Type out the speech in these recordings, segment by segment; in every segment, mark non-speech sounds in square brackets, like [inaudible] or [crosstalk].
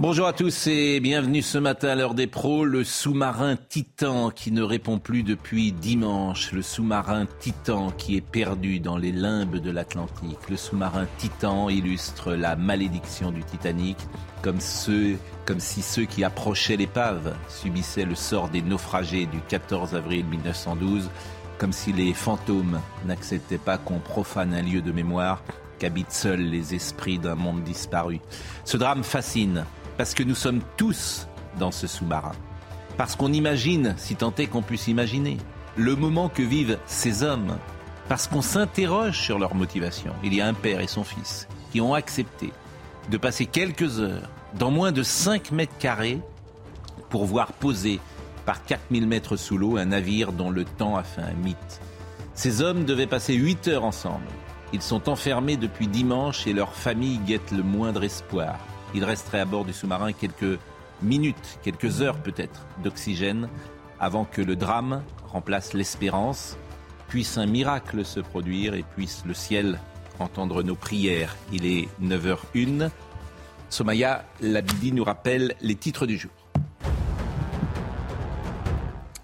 Bonjour à tous et bienvenue ce matin à l'heure des pros. Le sous-marin Titan qui ne répond plus depuis dimanche. Le sous-marin Titan qui est perdu dans les limbes de l'Atlantique. Le sous-marin Titan illustre la malédiction du Titanic comme, ceux, comme si ceux qui approchaient l'épave subissaient le sort des naufragés du 14 avril 1912. Comme si les fantômes n'acceptaient pas qu'on profane un lieu de mémoire qu'habitent seuls les esprits d'un monde disparu. Ce drame fascine parce que nous sommes tous dans ce sous-marin. Parce qu'on imagine, si tant est qu'on puisse imaginer, le moment que vivent ces hommes. Parce qu'on s'interroge sur leur motivation. Il y a un père et son fils qui ont accepté de passer quelques heures dans moins de 5 mètres carrés pour voir poser par 4000 mètres sous l'eau un navire dont le temps a fait un mythe. Ces hommes devaient passer 8 heures ensemble. Ils sont enfermés depuis dimanche et leur famille guette le moindre espoir. Ils resteraient à bord du sous-marin quelques minutes, quelques heures peut-être d'oxygène avant que le drame remplace l'espérance, puisse un miracle se produire et puisse le ciel entendre nos prières. Il est 9h01. Somaya Labidi nous rappelle les titres du jour.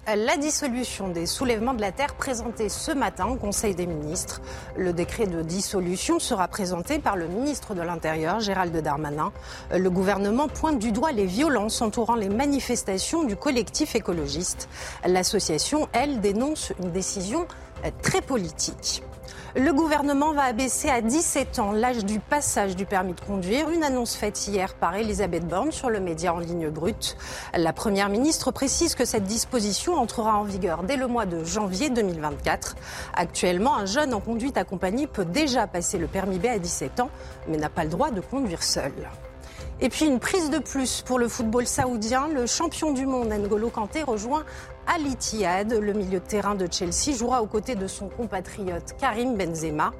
La dissolution des soulèvements de la Terre présentée ce matin au Conseil des ministres. Le décret de dissolution sera présenté par le ministre de l'Intérieur, Gérald Darmanin. Le gouvernement pointe du doigt les violences entourant les manifestations du collectif écologiste. L'association, elle, dénonce une décision très politique. Le gouvernement va abaisser à 17 ans l'âge du passage du permis de conduire, une annonce faite hier par Elisabeth Borne sur le média en ligne brute. La Première ministre précise que cette disposition entrera en vigueur dès le mois de janvier 2024. Actuellement, un jeune en conduite accompagnée peut déjà passer le permis B à 17 ans, mais n'a pas le droit de conduire seul. Et puis une prise de plus pour le football saoudien. Le champion du monde N'Golo Kanté rejoint Al Ittihad. Le milieu de terrain de Chelsea jouera aux côtés de son compatriote Karim Benzema.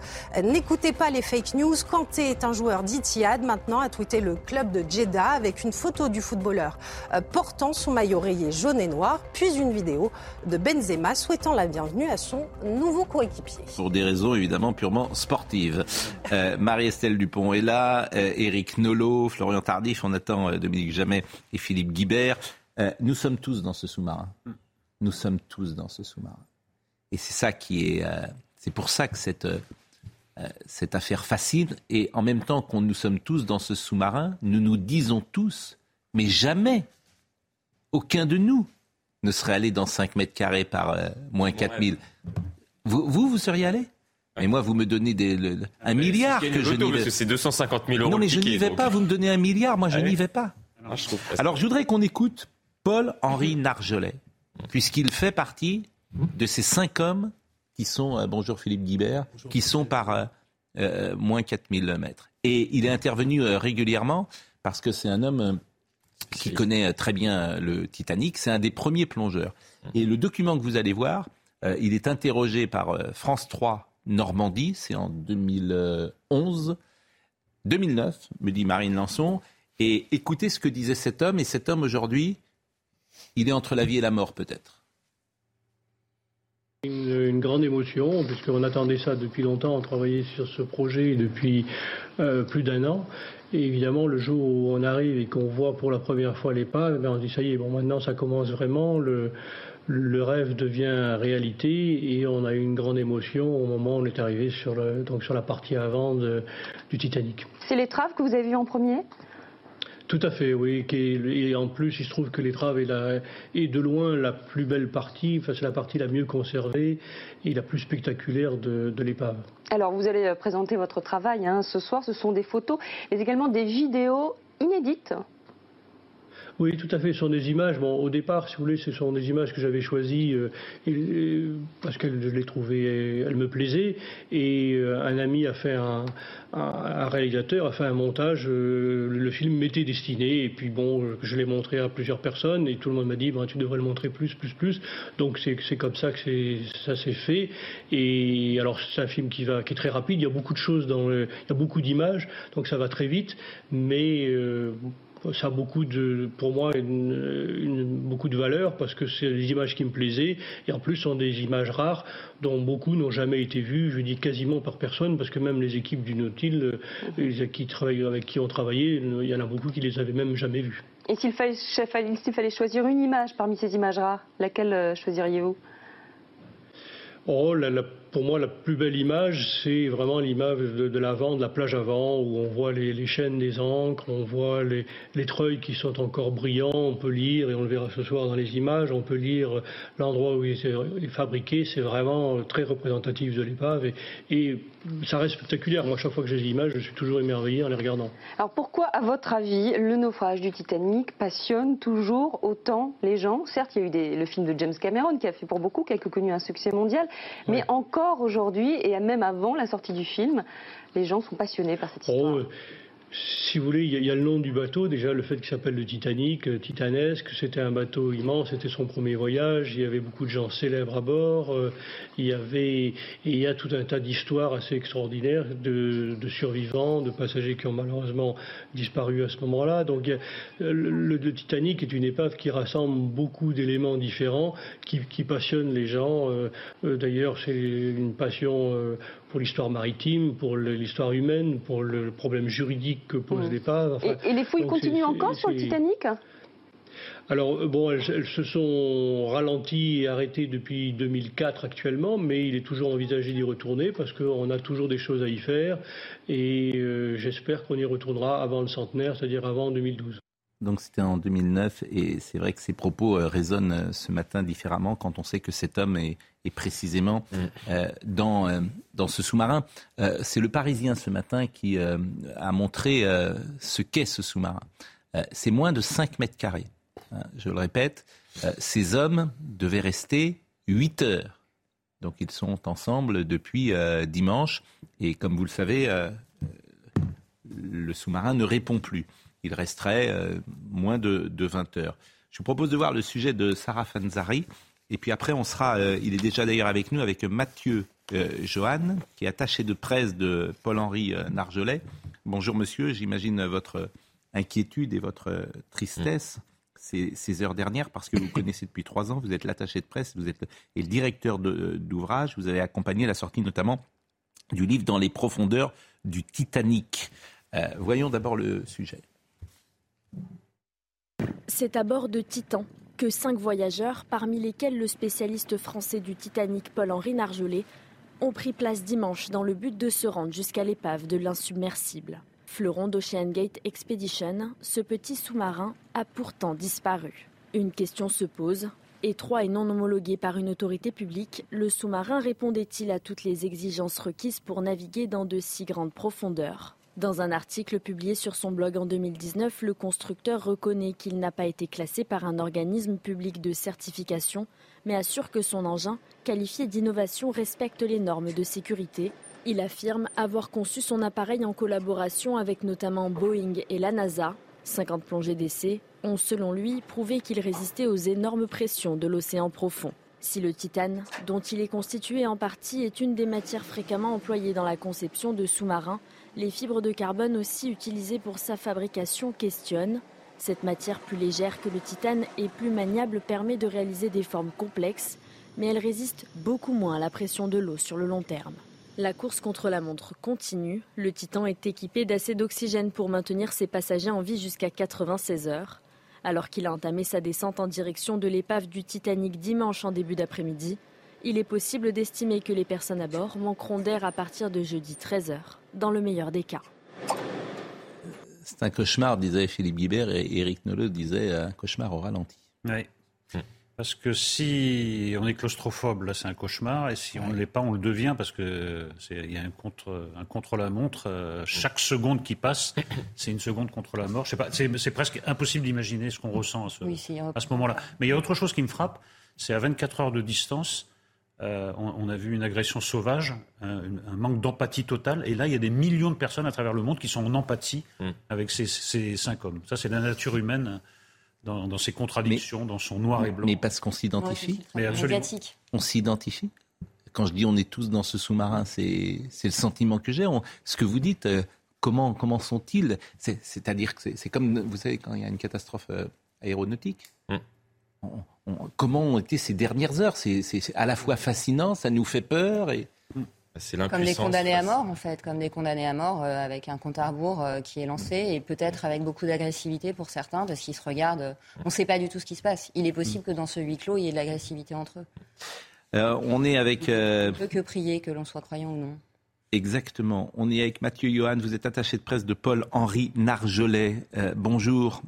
N'écoutez pas les fake news. Kanté est un joueur d'Ittihad. Maintenant a tweeté le club de Jeddah avec une photo du footballeur euh, portant son maillot rayé jaune et noir, puis une vidéo de Benzema souhaitant la bienvenue à son nouveau coéquipier. Pour des raisons évidemment purement sportives. Euh, Marie-Estelle Dupont est là, euh, Éric Nolot, Florian Tardif, on attend euh, Dominique Jamais et Philippe Guibert. Nous sommes tous dans ce sous-marin. Nous sommes tous dans ce sous-marin. Et c'est ça qui est. euh, c'est pour ça que cette, euh, cette affaire fascine. Et en même temps qu'on nous sommes tous dans ce sous-marin, nous nous disons tous, mais jamais, aucun de nous ne serait allé dans 5 mètres carrés par euh, moins 4000. Vous, vous, vous seriez allé? Mais moi, vous me donnez des, le- le- un milliard C'est que je n'y vais que c'est 250 000 euros. Non, mais je n'y vais donc. pas. Vous me donnez un milliard. Moi, je Ah n'y vais pas. Ah, je. Alors, je voudrais qu'on écoute Paul-Henri Nargelet, puisqu'il fait partie de ces cinq hommes qui sont, euh, bonjour Philippe Guibert, qui sont par euh, euh, moins 4000 mètres. Et il est intervenu euh, régulièrement parce que c'est un homme qui connaît très bien le Titanic. C'est un des premiers plongeurs. Et le document que vous allez voir, il est interrogé par France 3 Normandie, c'est en 2011. 2009, me dit Marine Lançon. Et écoutez ce que disait cet homme. Et cet homme, aujourd'hui, il est entre la vie et la mort, peut-être. Une, une grande émotion, puisqu'on attendait ça depuis longtemps, on travaillait sur ce projet depuis euh, plus d'un an. Et évidemment, le jour où on arrive et qu'on voit pour la première fois l'épave, ben on se dit ça y est, bon maintenant ça commence vraiment, le, le rêve devient réalité et on a eu une grande émotion au moment où on est arrivé sur, le, donc sur la partie avant de- du Titanic. C'est l'étrave que vous avez vue en premier? Tout à fait, oui. Et en plus, il se trouve que l'étrave est, est de loin la plus belle partie, enfin, c'est la partie la mieux conservée et la plus spectaculaire de, de l'épave. Alors, vous allez euh, présenter votre travail hein, ce soir. Ce sont des photos, mais également des vidéos inédites. Oui, tout à fait. Ce sont des images. Bon, au départ, si vous voulez, ce sont des images que j'avais choisies euh, parce que je les trouvais, elles me plaisaient. Et euh, un ami a fait un, un, réalisateur a fait un montage. Euh, le film m'était destiné. Et puis bon, je l'ai montré à plusieurs personnes et tout le monde m'a dit, ben, tu devrais le montrer plus, plus, plus. Donc c'est comme ça que ça s'est fait. Et alors c'est un film qui va, qui est très rapide. Il y a beaucoup de choses il y a beaucoup d'images, donc ça va très vite. Mais ça a beaucoup de, pour moi, une, beaucoup de valeur parce que c'est des images qui me plaisaient et en plus sont des images rares dont beaucoup n'ont jamais été vues, je dis quasiment par personne parce que même les équipes du Nautil, euh, les qui travaillent, avec qui ont travaillé, il y en a beaucoup qui les avaient même jamais vues. Et s'il fallait, fallait choisir une image parmi ces images rares, laquelle euh, choisiriez-vous? Oh, la, pour moi, la plus belle image, c'est vraiment l'image de, l'avant, de la plage avant, où on voit les, chaînes des ancres, on voit les, les, treuils qui sont encore brillants, on peut lire, et on le verra ce soir dans les images, on peut lire l'endroit où il est fabriqué, c'est vraiment très représentatif de l'épave, et, et, ça reste spectaculaire. Moi, chaque fois que j'ai des images, je suis toujours émerveillé en les regardant. Alors pourquoi, à votre avis, le naufrage du Titanic passionne toujours autant les gens? Certes, il y a eu des, le film de James Cameron qui a fait pour beaucoup, qui a connu un succès mondial, mais encore aujourd'hui, et même avant la sortie du film, les gens sont passionnés par cette histoire. Oh, si vous voulez, il y, a le nom du bateau, déjà le fait qu'il s'appelle le Titanic, euh, titanesque, c'était un bateau immense, c'était son premier voyage, il y avait beaucoup de gens célèbres à bord, euh, il y avait, il y a tout un tas d'histoires assez extraordinaires de, survivants, de passagers qui ont malheureusement disparu à ce moment-là. Donc le, Titanic est une épave qui rassemble beaucoup d'éléments différents, qui, qui passionnent les gens. Euh, d'ailleurs, c'est une passion pour l'histoire maritime, pour l'histoire humaine, pour le problème juridique que pose l'épave. et, les fouilles continuent encore sur le Titanic alors, bon, elles, se sont ralenties et arrêtées depuis 2004 actuellement, mais il est toujours envisagé d'y retourner parce qu'on a toujours des choses à y faire et euh, j'espère qu'on y retournera avant le centenaire, c'est-à-dire avant 2012. Donc c'était en 2009 et c'est vrai que ces propos euh, résonnent euh, ce matin différemment quand on sait que cet homme est, précisément mm. euh, dans, dans ce sous-marin. c'est le Parisien ce matin qui a montré ce qu'est ce sous-marin. c'est moins de 5 mètres carrés. Hein, je le répète, ces hommes devaient rester 8 heures. Donc ils sont ensemble depuis dimanche et comme vous le savez, le sous-marin ne répond plus il resterait euh, moins de, 20 heures. Je vous propose de voir le sujet de Sarah Fanzari. Et puis après, on sera, euh, il est déjà d'ailleurs avec nous, avec Mathieu euh, Johan, qui est attaché de presse de Paul-Henri Nargelet. Bonjour monsieur, j'imagine votre inquiétude et votre tristesse ces, heures dernières, parce que vous [coughs] connaissez depuis trois ans, vous êtes l'attaché de presse, vous êtes et le directeur d'ouvrage, vous avez accompagné la sortie notamment du livre Dans les profondeurs du Titanic. voyons d'abord le sujet. C'est à bord de Titan que cinq voyageurs, parmi lesquels le spécialiste français du Titanic Paul-Henri Nargelet, ont pris place dimanche dans le but de se rendre jusqu'à l'épave de l'insubmersible. Fleuron d'Ocean Gate Expedition, ce petit sous-marin a pourtant disparu. Une question se pose. Étroit et non homologué par une autorité publique, le sous-marin répondait-il à toutes les exigences requises pour naviguer dans de si grandes profondeurs? Dans un article publié sur son blog en 2019, le constructeur reconnaît qu'il n'a pas été classé par un organisme public de certification, mais assure que son engin, qualifié d'innovation, respecte les normes de sécurité. Il affirme avoir conçu son appareil en collaboration avec notamment Boeing et la NASA. 50 plongées d'essai ont, selon lui, prouvé qu'il résistait aux énormes pressions de l'océan profond. Si le titane, dont il est constitué en partie, est une des matières fréquemment employées dans la conception de sous-marins, les fibres de carbone aussi utilisées pour sa fabrication questionnent. Cette matière plus légère que le titane et plus maniable permet de réaliser des formes complexes, mais elle résiste beaucoup moins à la pression de l'eau sur le long terme. La course contre la montre continue. Le Titan est équipé d'assez d'oxygène pour maintenir ses passagers en vie jusqu'à 96 heures. Alors qu'il a entamé sa descente en direction de l'épave du Titanic dimanche en début d'après-midi, il est possible d'estimer que les personnes à bord manqueront d'air à partir de jeudi 13h, dans le meilleur des cas. C'est un cauchemar, disait Philippe Guibert, et Eric Nolot disait un cauchemar au ralenti. Oui. Parce que si on est claustrophobe, là c'est un cauchemar, et si on ne l'est pas, on le devient parce que il y a un contre, un contre la montre. Euh, chaque seconde qui passe, [coughs] c'est une seconde contre la mort. Je sais pas, c'est presque impossible d'imaginer ce qu'on ressent à ce, à ce moment-là. Mais il y a autre chose qui me frappe, c'est à 24 heures de distance, euh, on, a vu une agression sauvage, un, manque d'empathie totale, et là il y a des millions de personnes à travers le monde qui sont en empathie mm. avec ces, ces cinq hommes. Ça c'est la nature humaine dans, ses contradictions, dans son noir et blanc. Mais parce qu'on s'identifie Mais absolument. On s'identifie Quand je dis on est tous dans ce sous-marin, c'est le sentiment que j'ai. Ce que vous dites, euh, comment, comment sont-ils? C'est-à-dire que c'est comme, vous savez, quand il y a une catastrophe euh, aéronautique. Mm. Comment ont été ces dernières heures? C'est à la fois fascinant, ça nous fait peur et... Comme des condamnés à mort, en fait, comme des condamnés à mort euh, avec un compte à rebours euh, qui est lancé et peut-être avec beaucoup d'agressivité pour certains parce qu'ils se regardent. Euh, on ne sait pas du tout ce qui se passe. Il est possible que dans ce huis clos, il y ait de l'agressivité entre eux. on est avec. On ne peut que prier, que l'on soit croyant ou non. Exactement. On est avec Mathieu Johan. Vous êtes attaché de presse de Paul-Henri Narjolet. bonjour,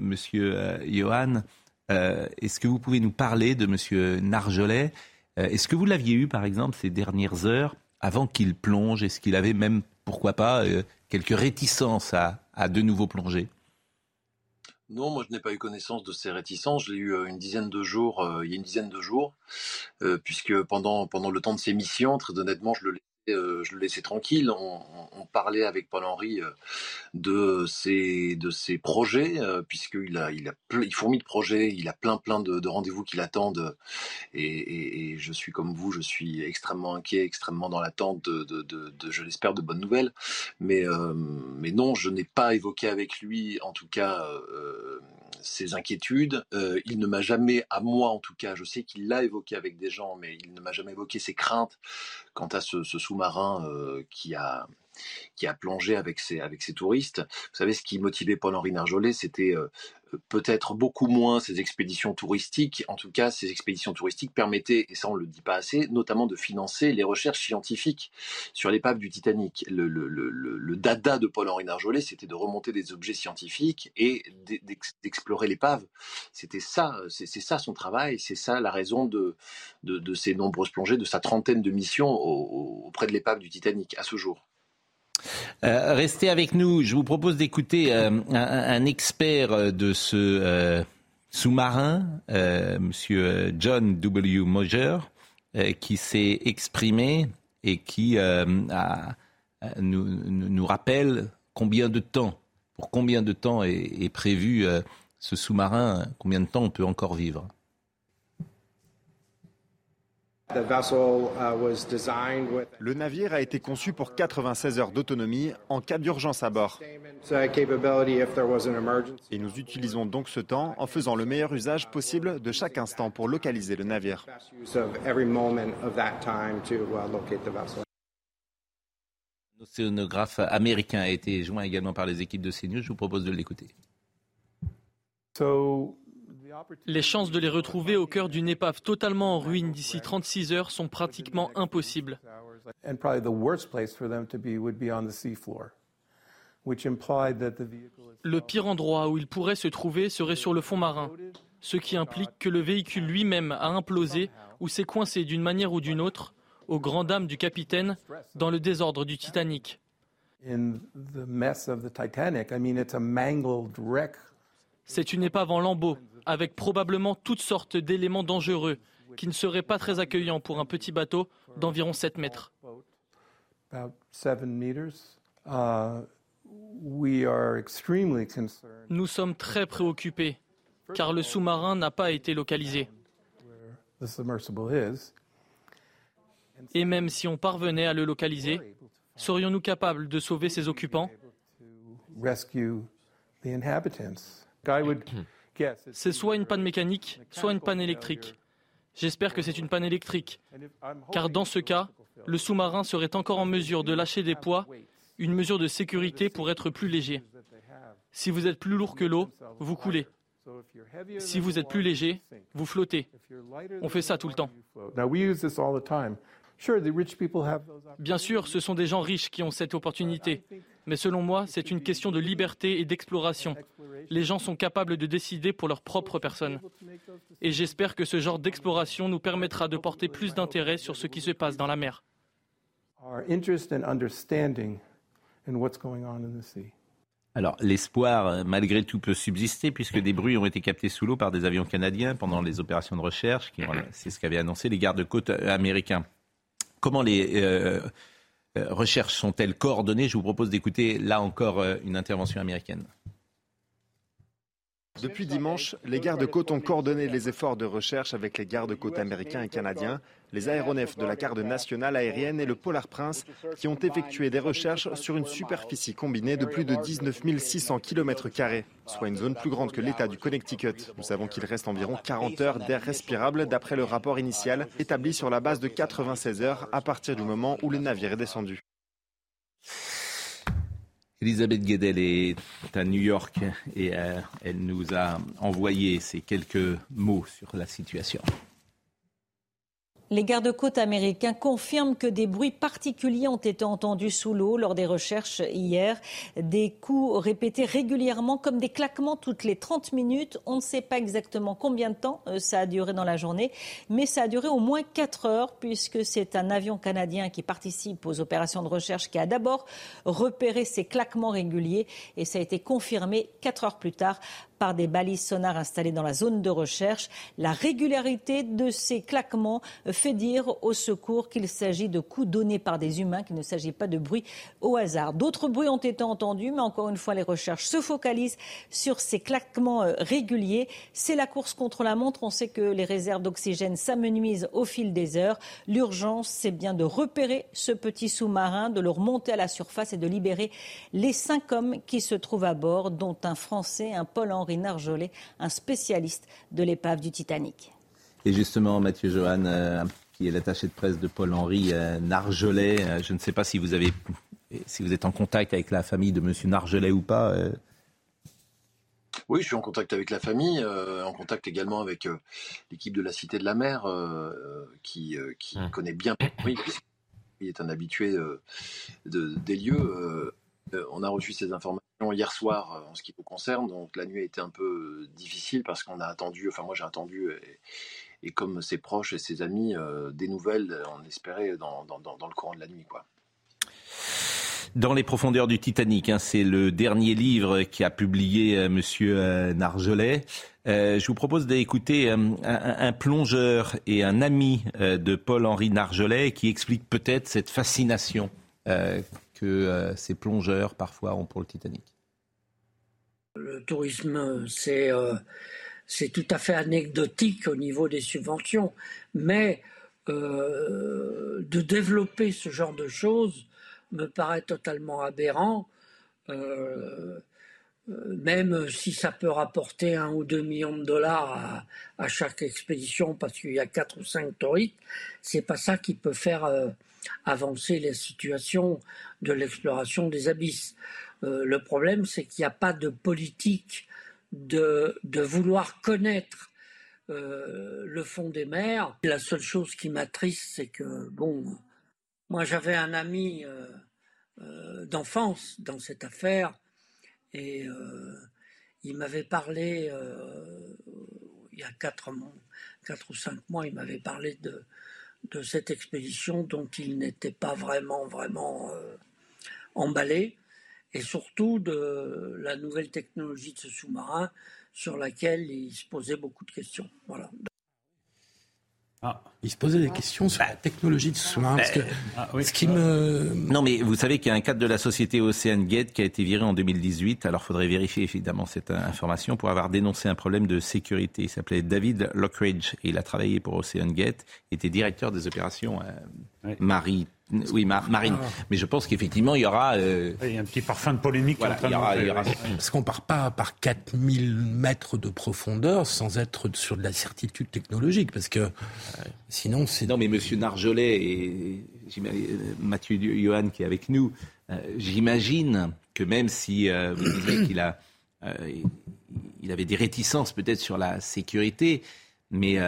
monsieur Johan. Est-ce que vous pouvez nous parler de monsieur Narjolet euh, est-ce que vous l'aviez eu, par exemple, ces dernières heures, avant qu'il plonge? Est-ce qu'il avait même, pourquoi pas, euh, quelques réticences à, de nouveau plonger? Non, moi je n'ai pas eu connaissance de ces réticences. Je l'ai eu euh, une dizaine de jours, il y a une dizaine de jours, puisque pendant pendant le temps de ses missions, très honnêtement, je le euh, je le laissais tranquille. On, parlait avec Paul-Henri euh, de ses, de ses projets, euh, puisqu'il a, il a il fourmille de projets, il a plein plein de, rendez-vous qui l'attendent. Et, je suis comme vous, je suis extrêmement inquiet, extrêmement dans l'attente de, de, je l'espère, de bonnes nouvelles. Mais, mais non, je n'ai pas évoqué avec lui, en tout cas, ses inquiétudes. Euh, il ne m'a jamais, à moi en tout cas, je sais qu'il l'a évoqué avec des gens, mais il ne m'a jamais évoqué ses craintes quant à ce, sous-marin euh, qui a qui a plongé avec ses, avec ses touristes. Vous savez, ce qui motivait Paul-Henri Narjolet, c'était euh, peut-être beaucoup moins ces expéditions touristiques. En tout cas, ces expéditions touristiques permettaient, et ça on le dit pas assez, notamment de financer les recherches scientifiques sur l'épave du Titanic. Le, dada de Paul-Henri Narjolet, c'était de remonter des objets scientifiques et d'explorer l'épave. C'était ça, c'est ça son travail, c'est ça la raison de, de, ces nombreuses plongées, de sa trentaine de missions auprès de l'épave du Titanic à ce jour. Euh, restez avec nous. Je vous propose d'écouter euh, un, expert de ce euh, sous-marin, Monsieur John W. Moser, qui s'est exprimé et qui nous, rappelle combien de temps, pour combien de temps est prévu ce sous-marin, combien de temps on peut encore vivre. Uh, Le navire a été conçu pour 96 heures d'autonomie en cas d'urgence à bord. Uh, Et nous utilisons donc ce temps en faisant le meilleur usage possible de chaque instant pour localiser le navire. L'océanographe américain a été joint également par les équipes de CNews. Je vous propose de l'écouter. Les chances de les retrouver au cœur d'une épave totalement en ruine d'ici 36 heures sont pratiquement impossibles. Le pire endroit où il pourrait se trouver serait sur le fond marin, ce qui implique que le véhicule lui-même a implosé ou s'est coincé d'une manière ou d'une autre, au grand dam du capitaine, dans le désordre du Titanic. C'est une épave en lambeaux, avec probablement toutes sortes d'éléments dangereux qui ne seraient pas très accueillants pour un petit bateau d'environ 7 mètres. Nous sommes très préoccupés car le sous-marin n'a pas été localisé. Et même si on parvenait à le localiser, serions-nous capables de sauver ses occupants? C'est soit une panne mécanique, soit une panne électrique. J'espère que c'est une panne électrique, car dans ce cas, le sous-marin serait encore en mesure de lâcher des poids, une mesure de sécurité pour être plus léger. Si vous êtes plus lourd que l'eau, vous coulez. Si vous êtes plus léger, vous flottez. On fait ça tout le temps. Bien sûr, ce sont des gens riches qui ont cette opportunité. Mais selon moi, c'est une question de liberté et d'exploration. Les gens sont capables de décider pour leur propre personne. Et j'espère que ce genre d'exploration nous permettra de porter plus d'intérêt sur ce qui se passe dans la mer. Alors, l'espoir, euh, malgré tout, peut subsister puisque des bruits ont été captés sous l'eau par des avions canadiens pendant les opérations de recherche. C'est ce qu'avaient annoncé les gardes-côtes euh, américains. Comment les euh, recherches sont-elles coordonnées? Je vous propose d'écouter là encore une intervention américaine. Depuis dimanche, les gardes-côtes ont coordonné les efforts de recherche avec les gardes-côtes américains et canadiens, les aéronefs de la garde nationale aérienne et le Polar Prince qui ont effectué des recherches sur une superficie combinée de plus de 19 600 km, soit une zone plus grande que l'État du Connecticut. Nous savons qu'il reste environ 40 heures d'air respirable d'après le rapport initial établi sur la base de 96 heures à partir du moment où le navire est descendu. Elisabeth Guedel est à New York et euh, elle nous a envoyé ces quelques mots sur la situation. Les gardes-côtes américains confirment que des bruits particuliers ont été entendus sous l'eau lors des recherches hier. Des coups répétés régulièrement comme des claquements toutes les 30 minutes. On ne sait pas exactement combien de temps euh, ça a duré dans la journée, mais ça a duré au moins 4 heures puisque c'est un avion canadien qui participe aux opérations de recherche qui a d'abord repéré ces claquements réguliers et ça a été confirmé 4 heures plus tard par des balises sonars installées dans la zone de recherche. La régularité de ces claquements fait dire au secours qu'il s'agit de coups donnés par des humains, qu'il ne s'agit pas de bruit au hasard. D'autres bruits ont été entendus, mais encore une fois, les recherches se focalisent sur ces claquements euh, réguliers. C'est la course contre la montre. On sait que les réserves d'oxygène s'amenuisent au fil des heures. L'urgence, c'est bien de repérer ce petit sous-marin, de le remonter à la surface et de libérer les cinq hommes qui se trouvent à bord, dont un Français, un Paul-Henri Narjolet, un spécialiste de l'épave du Titanic. Et justement, Mathieu Johan, euh, qui est l'attaché de presse de Paul-Henri euh, Narjolet, euh, je ne sais pas si vous, avez, si vous êtes en contact avec la famille de M. Narjolet ou pas. Oui, je suis en contact avec la famille, en contact également avec l'équipe de la Cité de la Mer, qui, qui mmh. connaît bien Paul-Henri, puisqu'il est un habitué de, des lieux. on a reçu ces informations hier soir euh, en ce qui nous concerne. Donc la nuit a été un peu euh, difficile parce qu'on a attendu, enfin moi j'ai attendu, et, comme ses proches et ses amis, euh, des nouvelles, on espérait dans, le courant de la nuit. Dans les profondeurs du Titanic, hein, c'est le dernier livre qui a publié M. Monsieur Nargelet. je vous propose d'écouter un, plongeur et un ami de Paul-Henri Nargelet qui explique peut-être cette fascination que euh, ces plongeurs parfois ont pour le Titanic Le tourisme, c'est euh, tout à fait anecdotique au niveau des subventions, mais euh, de développer ce genre de choses me paraît totalement aberrant. même si ça peut rapporter un ou deux millions de dollars à, chaque expédition parce qu'il y a quatre ou cinq touristes, c'est pas ça qui peut faire avancer les situations de l'exploration des abysses. Euh, le problème, c'est qu'il n'y a pas de politique de, vouloir connaître euh, le fond des mers. La seule chose qui m'attriste, c'est que, bon, moi j'avais un ami euh, d'enfance dans cette affaire et il m'avait parlé, il y a quatre ou cinq mois, il m'avait parlé de, de cette expédition dont il n'était pas vraiment, vraiment euh, emballé, et surtout de la nouvelle technologie de ce sous-marin sur laquelle il se posait beaucoup de questions. Ah. Il se posait des questions sur la technologie de sous-marin. que ah, ce qui me... Non, mais vous savez qu'il y a un cadre de la société Ocean Gate qui a été viré en 2018. Alors, il faudrait vérifier évidemment cette information pour avoir dénoncé un problème de sécurité. Il s'appelait David Lockridge et il a travaillé pour Ocean Gate. Il était directeur des opérations euh, maritimes oui, Marine. Ah. Mais je pense qu'effectivement, il y aura. Euh, il y a un petit parfum de polémique. Voilà, il y aura, il y aura... Parce qu'on part pas par 4000 mètres de profondeur sans être sur de la certitude technologique. Parce que sinon, c'est. Non, mais monsieur Narjolet et Mathieu Johan qui est avec nous, euh, j'imagine que même si euh, vous disiez qu'il a. il avait des réticences peut-être sur la sécurité Mais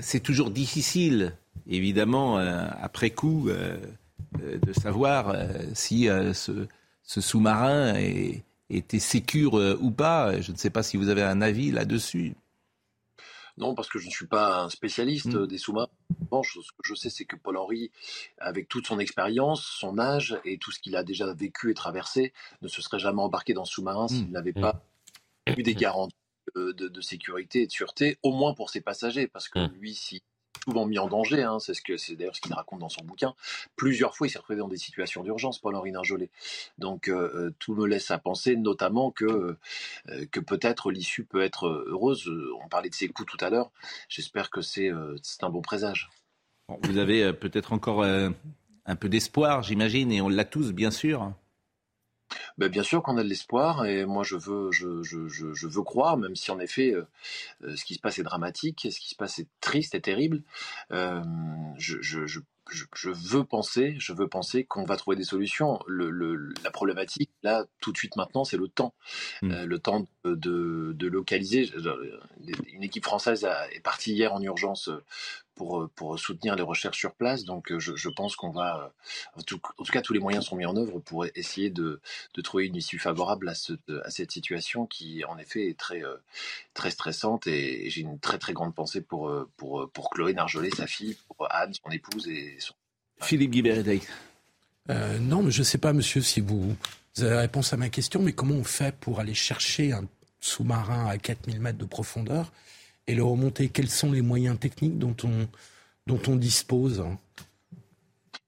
c'est toujours difficile, évidemment, après coup, de savoir si ce, ce sous-marin était sécure ou pas. Je ne sais pas si vous avez un avis là-dessus. Non, parce que je ne suis pas un spécialiste mmh. des sous-marins. Ce que je sais, c'est que Paul-Henri, avec toute son expérience, son âge et tout ce qu'il a déjà vécu et traversé, ne se serait jamais embarqué dans ce sous-marin s'il mmh. n'avait mmh. pas eu des garanties de, de, sécurité et de sûreté, au moins pour ses passagers. Parce que lui, si souvent mis en danger, hein, c'est d'ailleurs ce qu'il raconte dans son bouquin. Plusieurs fois, il s'est retrouvé dans des situations d'urgence, Paul-Henri Ninjolet. Donc euh, euh, tout me laisse à penser, notamment que euh, que peut-être l'issue peut être heureuse. On parlait de ses coups tout à l'heure. J'espère que c'est c'est un bon présage. vous avez peut-être encore un peu d'espoir, j'imagine, et on l'a tous, bien sûr. Ben, bien sûr qu'on a de l'espoir et moi je veux, je, je, je, veux croire, même si en effet euh, euh, ce qui se passe est dramatique, ce qui se passe est triste et terrible. Euh, je, je, veux penser, je veux penser qu'on va trouver des solutions. Le, la problématique, là, tout de suite maintenant, c'est le temps. Mmh. le temps de, de, localiser. Une équipe française est partie hier en urgence pour, euh, pour soutenir les recherches sur place. Donc euh, je, je pense qu'on va, euh, en tout, cas tous les moyens sont mis en œuvre pour essayer de, de trouver une issue favorable à, ce, à, cette situation qui en effet est très, très stressante et, j'ai une très très grande pensée pour, pour, pour Chloé Narjolet, sa fille, pour Anne, son épouse et son... Philippe Guibert. Euh, non, mais je ne sais pas, monsieur, si vous, vous avez la réponse à ma question, mais comment on fait pour aller chercher un sous-marin à 4000 mètres de profondeur et le remonter Quels sont les moyens techniques dont on, dont on dispose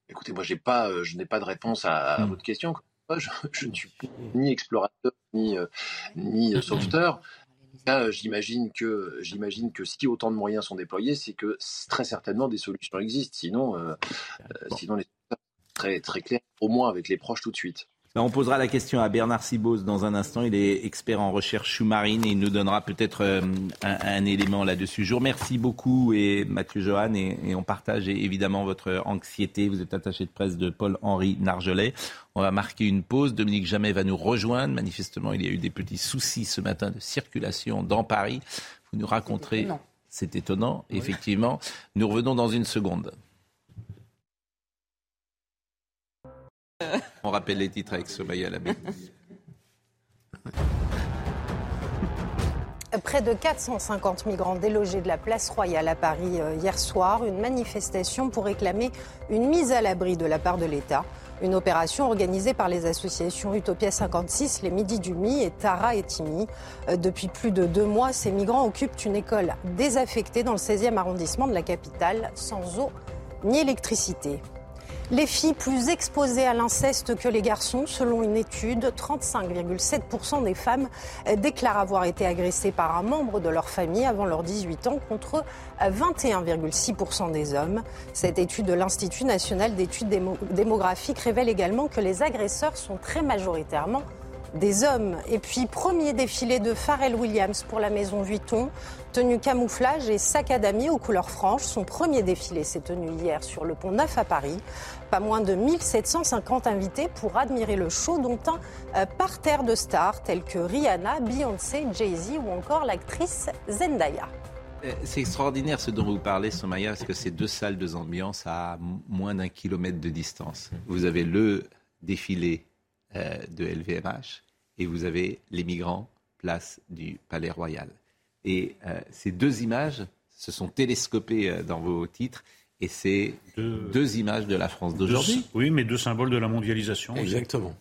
Écoutez, moi, pas, euh, je n'ai pas de réponse à, hmm. votre question. [laughs] Je, ne suis ni explorateur ni, euh, ni euh, sauveteur. j'imagine que j'imagine que si autant de moyens sont déployés, c'est que très certainement des solutions existent. Sinon, sinon les très très clair, au moins avec les proches tout de suite. On posera la question à Bernard Sibos dans un instant. Il est expert en recherche sous-marine et il nous donnera peut-être euh, un, élément là-dessus. Je vous remercie beaucoup et Mathieu Johan et, on partage évidemment votre anxiété. Vous êtes attaché de presse de Paul-Henri Nargelet. On va marquer une pause. Dominique Jamais va nous rejoindre. Manifestement, il y a eu des petits soucis ce matin de circulation dans Paris. Vous nous raconterez. C'est étonnant, effectivement. Nous revenons dans une seconde. On rappelle les titres avec Somaya Labé. Près de 450 migrants délogés de la place Royale à Paris euh, hier soir. Une manifestation pour réclamer une mise à l'abri de la part de l'État. Une opération organisée par les associations Utopia 56, les Midi du Mi et Tara et Timi. Euh, depuis plus de deux mois, ces migrants occupent une école désaffectée dans le 16e arrondissement de la capitale, sans eau ni électricité. Les filles plus exposées à l'inceste que les garçons, selon une étude, 35,7% des femmes déclarent avoir été agressées par un membre de leur famille avant leurs 18 ans contre 21,6% des hommes. Cette étude de l'Institut national d'études démographiques révèle également que les agresseurs sont très majoritairement des hommes. Et puis, premier défilé de Pharrell Williams pour la maison Vuitton. Tenue camouflage et sac à damier aux couleurs franches. Son premier défilé s'est tenu hier sur le pont Neuf à Paris. Pas moins de 1750 invités pour admirer le show, dont un euh, parterre de stars tels que Rihanna, Beyoncé, Jay-Z ou encore l'actrice Zendaya. Euh, c'est extraordinaire ce dont vous parlez, Somaya, parce que c'est deux salles, deux ambiances à moins d'un kilomètre de distance. Vous avez le défilé euh, de LVMH et vous avez les migrants place du Palais Royal. Et ces deux images se sont télescopées dans vos titres et c'est deux... images de la France d'aujourd'hui. Oui, mais deux symboles de la mondialisation. Exactement.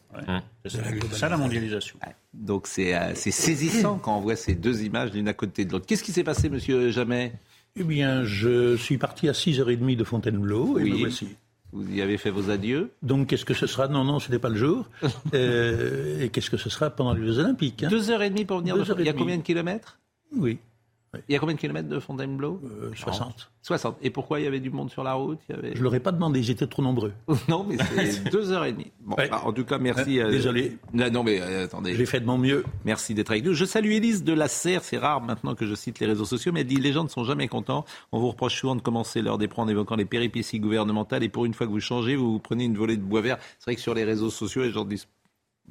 C'est ça la mondialisation. Donc euh, c'est saisissant quand on voit ces deux images l'une à côté de l'autre. Qu'est-ce qui s'est passé, monsieur Jamais Eh bien, je suis parti à 6h30 de Fontainebleau et me voici. Vous y avez fait vos adieux? Donc, qu'est-ce que ce sera? Non, non, ce n'est pas le jour. [laughs] Euh, et qu'est-ce que ce sera pendant les Jeux Olympiques hein? Deux heures et demie pour venir. De... Il y a combien de kilomètres? Oui. Il y a combien de kilomètres de Fontainebleau 60. Euh, 60. Et pourquoi il y avait du monde sur la route? Il y avait... Je ne l'aurais pas demandé, j'étais trop nombreux. [laughs] non, mais c'est [laughs] deux heures et demie. Bon, bah, en tout cas, merci. Euh, désolé. Non, mais euh, attendez. J'ai fait de mon mieux. Merci d'être avec nous. Je salue Élise de la Serre. C'est rare maintenant que je cite les réseaux sociaux, mais elle dit les gens ne sont jamais contents. On vous reproche souvent de commencer l'heure des prix en évoquant les péripéties gouvernementales. Et pour une fois que vous changez, vous, vous prenez une volée de bois vert. C'est vrai que sur les réseaux sociaux, les gens disent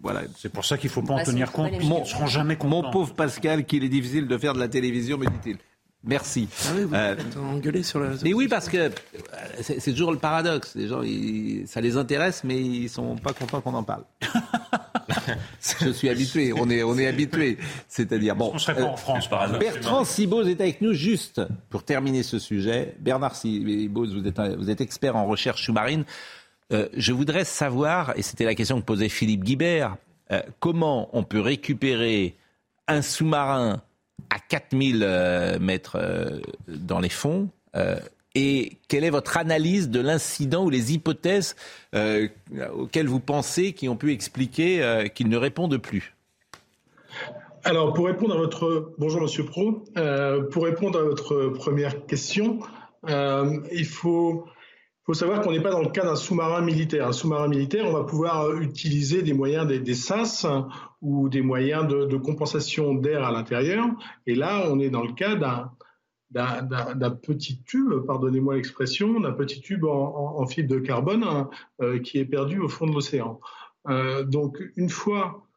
voilà. C'est pour ça qu'il ne faut pas en bah, tenir compte. Mon, seront jamais contents. Mon pauvre Pascal, qu'il est difficile de faire de la télévision, me dit-il. Merci. Ah oui, vous euh, engueulé sur la. Mais oui, parce que euh, c'est toujours le paradoxe. Les gens, ça les intéresse, mais ils sont pas contents qu'on en parle. [laughs] Je suis habitué. On est, on est habitué. C'est-à-dire bon. On serait pas en France, par exemple. Bertrand Sibos est avec nous juste pour terminer ce sujet. Bernard Sibos, vous êtes, vous êtes expert en recherche sous-marine. Euh, je voudrais savoir, et c'était la question que posait Philippe Guibert, euh, comment on peut récupérer un sous-marin à 4000 euh, mètres dans les fonds et quelle est votre analyse de l'incident ou les hypothèses auxquelles vous pensez qui ont pu expliquer qu'il ne répondent plus? Alors, pour répondre à votre bonjour Monsieur Pro, pour répondre à votre première question, il faut faut savoir qu'on n'est pas dans le cas d'un sous-marin militaire. Un sous-marin militaire, on va pouvoir utiliser des moyens des, SAS ou des moyens de, compensation d'air à l'intérieur. Et là, on est dans le cas d'un petit tube, pardonnez-moi l'expression, d'un petit tube en, fibre de carbone euh, qui est perdu au fond de l'océan. Euh, donc, une fois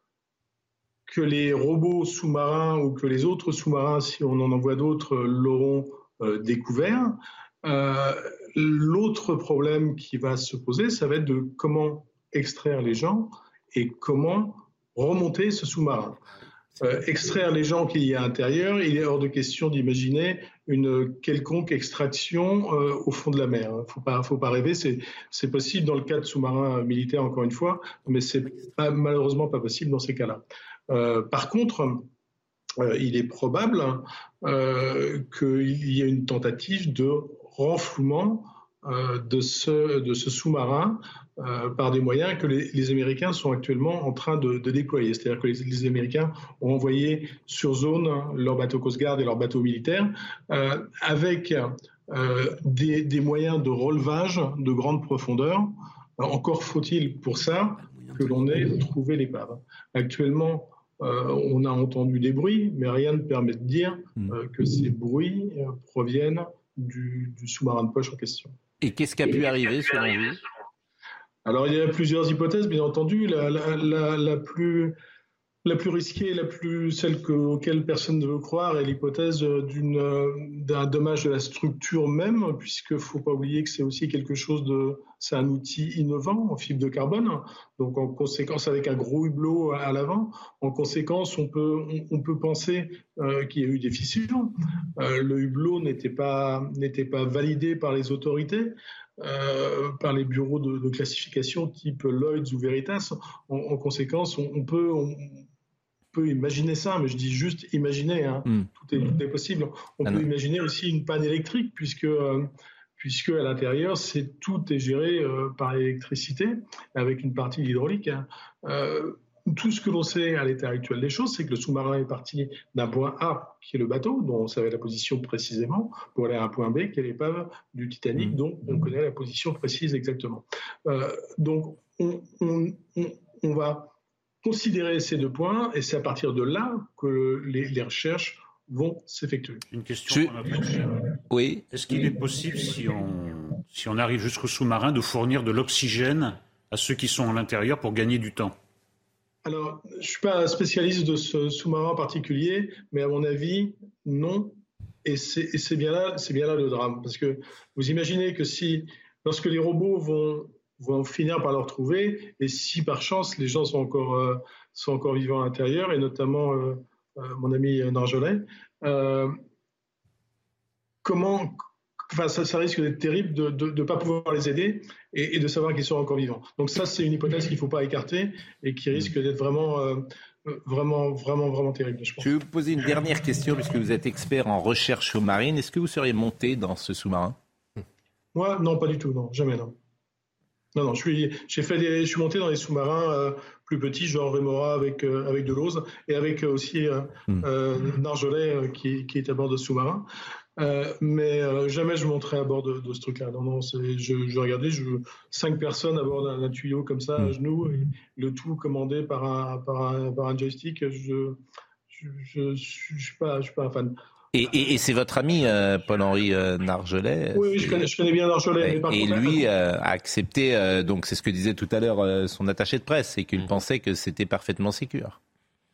que les robots sous-marins ou que les autres sous-marins, si on en envoie d'autres, l'auront euh, découvert, L'autre problème qui va se poser, ça va être de comment extraire les gens et comment remonter ce sous-marin. Euh, extraire les gens qu'il y a à l'intérieur, il est hors de question d'imaginer une quelconque extraction euh, au fond de la mer. Il ne faut pas, faut pas rêver, c'est possible dans le cas de sous-marins militaires, encore une fois, mais c'est malheureusement pas possible dans ces cas-là. Euh, par contre, il est probable qu'il y ait une tentative de renflouement euh, de ce, de ce sous-marin euh, par des moyens que les, Américains sont actuellement en train de, déployer. C'est-à-dire que les, Américains ont envoyé sur zone leurs bateaux Coast Guard et leurs bateaux militaires euh, avec des, des, moyens de relevage de grande profondeur. Encore faut-il pour ça que l'on ait trouvé l'épave. Actuellement, on a entendu des bruits, mais rien ne permet de dire hmm. que ces bruits proviennent du, sous-marin de poche en question. Et qu'est-ce qui a pu arriver selon vous? Alors il y a plusieurs hypothèses, bien entendu. la plus la plus risquée, la plus celle que, auquel personne ne veut croire, est l'hypothèse d'un dommage de la structure même, puisque faut pas oublier que c'est aussi quelque chose de, c'est un outil innovant en fibre de carbone. Donc en conséquence, avec un gros hublot à l'avant, en conséquence, on peut on, peut penser euh, qu'il y a eu des fissures. Euh, le hublot n'était pas n'était pas validé par les autorités. Euh, par les bureaux de, classification type Lloyds ou Veritas. En, conséquence, on, peut, peut imaginer ça, mais je dis juste imaginer, hein. hmm. tout, est, possible. On ah peut imaginer aussi une panne électrique, puisque, euh, puisque à l'intérieur, c'est tout est géré euh, par l'électricité, avec une partie hydraulique. Hein. Euh, tout ce que l'on sait à l'état actuel des choses, c'est que le sous-marin est parti d'un point A, qui est le bateau, dont on savait la position précisément, pour aller à un point B, qui est l'épave du Titanic, hmm. dont on connaît la position précise exactement. donc, on, on va considérer ces deux points et c'est à partir de là que les, recherches vont s'effectuer. Une question. Oui. Est-ce qu'il est possible, si on, si on arrive jusqu'au sous-marin, de fournir de l'oxygène à ceux qui sont à l'intérieur pour gagner du temps? Alors, je ne suis pas un spécialiste de ce sous-marin en particulier, mais à mon avis, non. Et c'est bien, là, bien là le drame. Parce que vous imaginez que si, lorsque les robots vont vont finir par le retrouver. Et si par chance les gens sont encore, euh, sont encore vivants à l'intérieur, et notamment euh, euh, mon ami Narjolet, comment, enfin, ça, risque d'être terrible de ne pas pouvoir les aider et, de savoir qu'ils sont encore vivants. Donc ça, c'est une hypothèse qu'il ne faut pas écarter et qui risque d'être vraiment vraiment, vraiment, vraiment terrible. Je, je vais vous poser une dernière question, puisque vous êtes expert en recherche sous-marine. Est-ce que vous seriez monté dans ce sous-marin? Moi, non, pas du tout, non, jamais, non. Non, non, je suis, j'ai fait je suis monté dans des sous-marins euh, plus petits, genre Remora avec, euh, avec de l'ose et avec euh, aussi hmm. Narjolet qui, qui, est à bord de sous-marin. mais jamais je monterai à bord de, ce truc-là. Non, non, je, je, regardais je, cinq personnes à bord d'un tuyau comme ça, à hmm. genoux, et le tout commandé par un, par un, par un joystick. Je ne je, je, suis, pas, je suis pas un fan. Et, c'est votre ami Paul-Henri Nargelet Oui, je, connais, bien Nargelet. et lui a accepté, donc c'est ce que disait tout à l'heure son attaché de presse, c'est qu'il mm. pensait que c'était parfaitement sécur.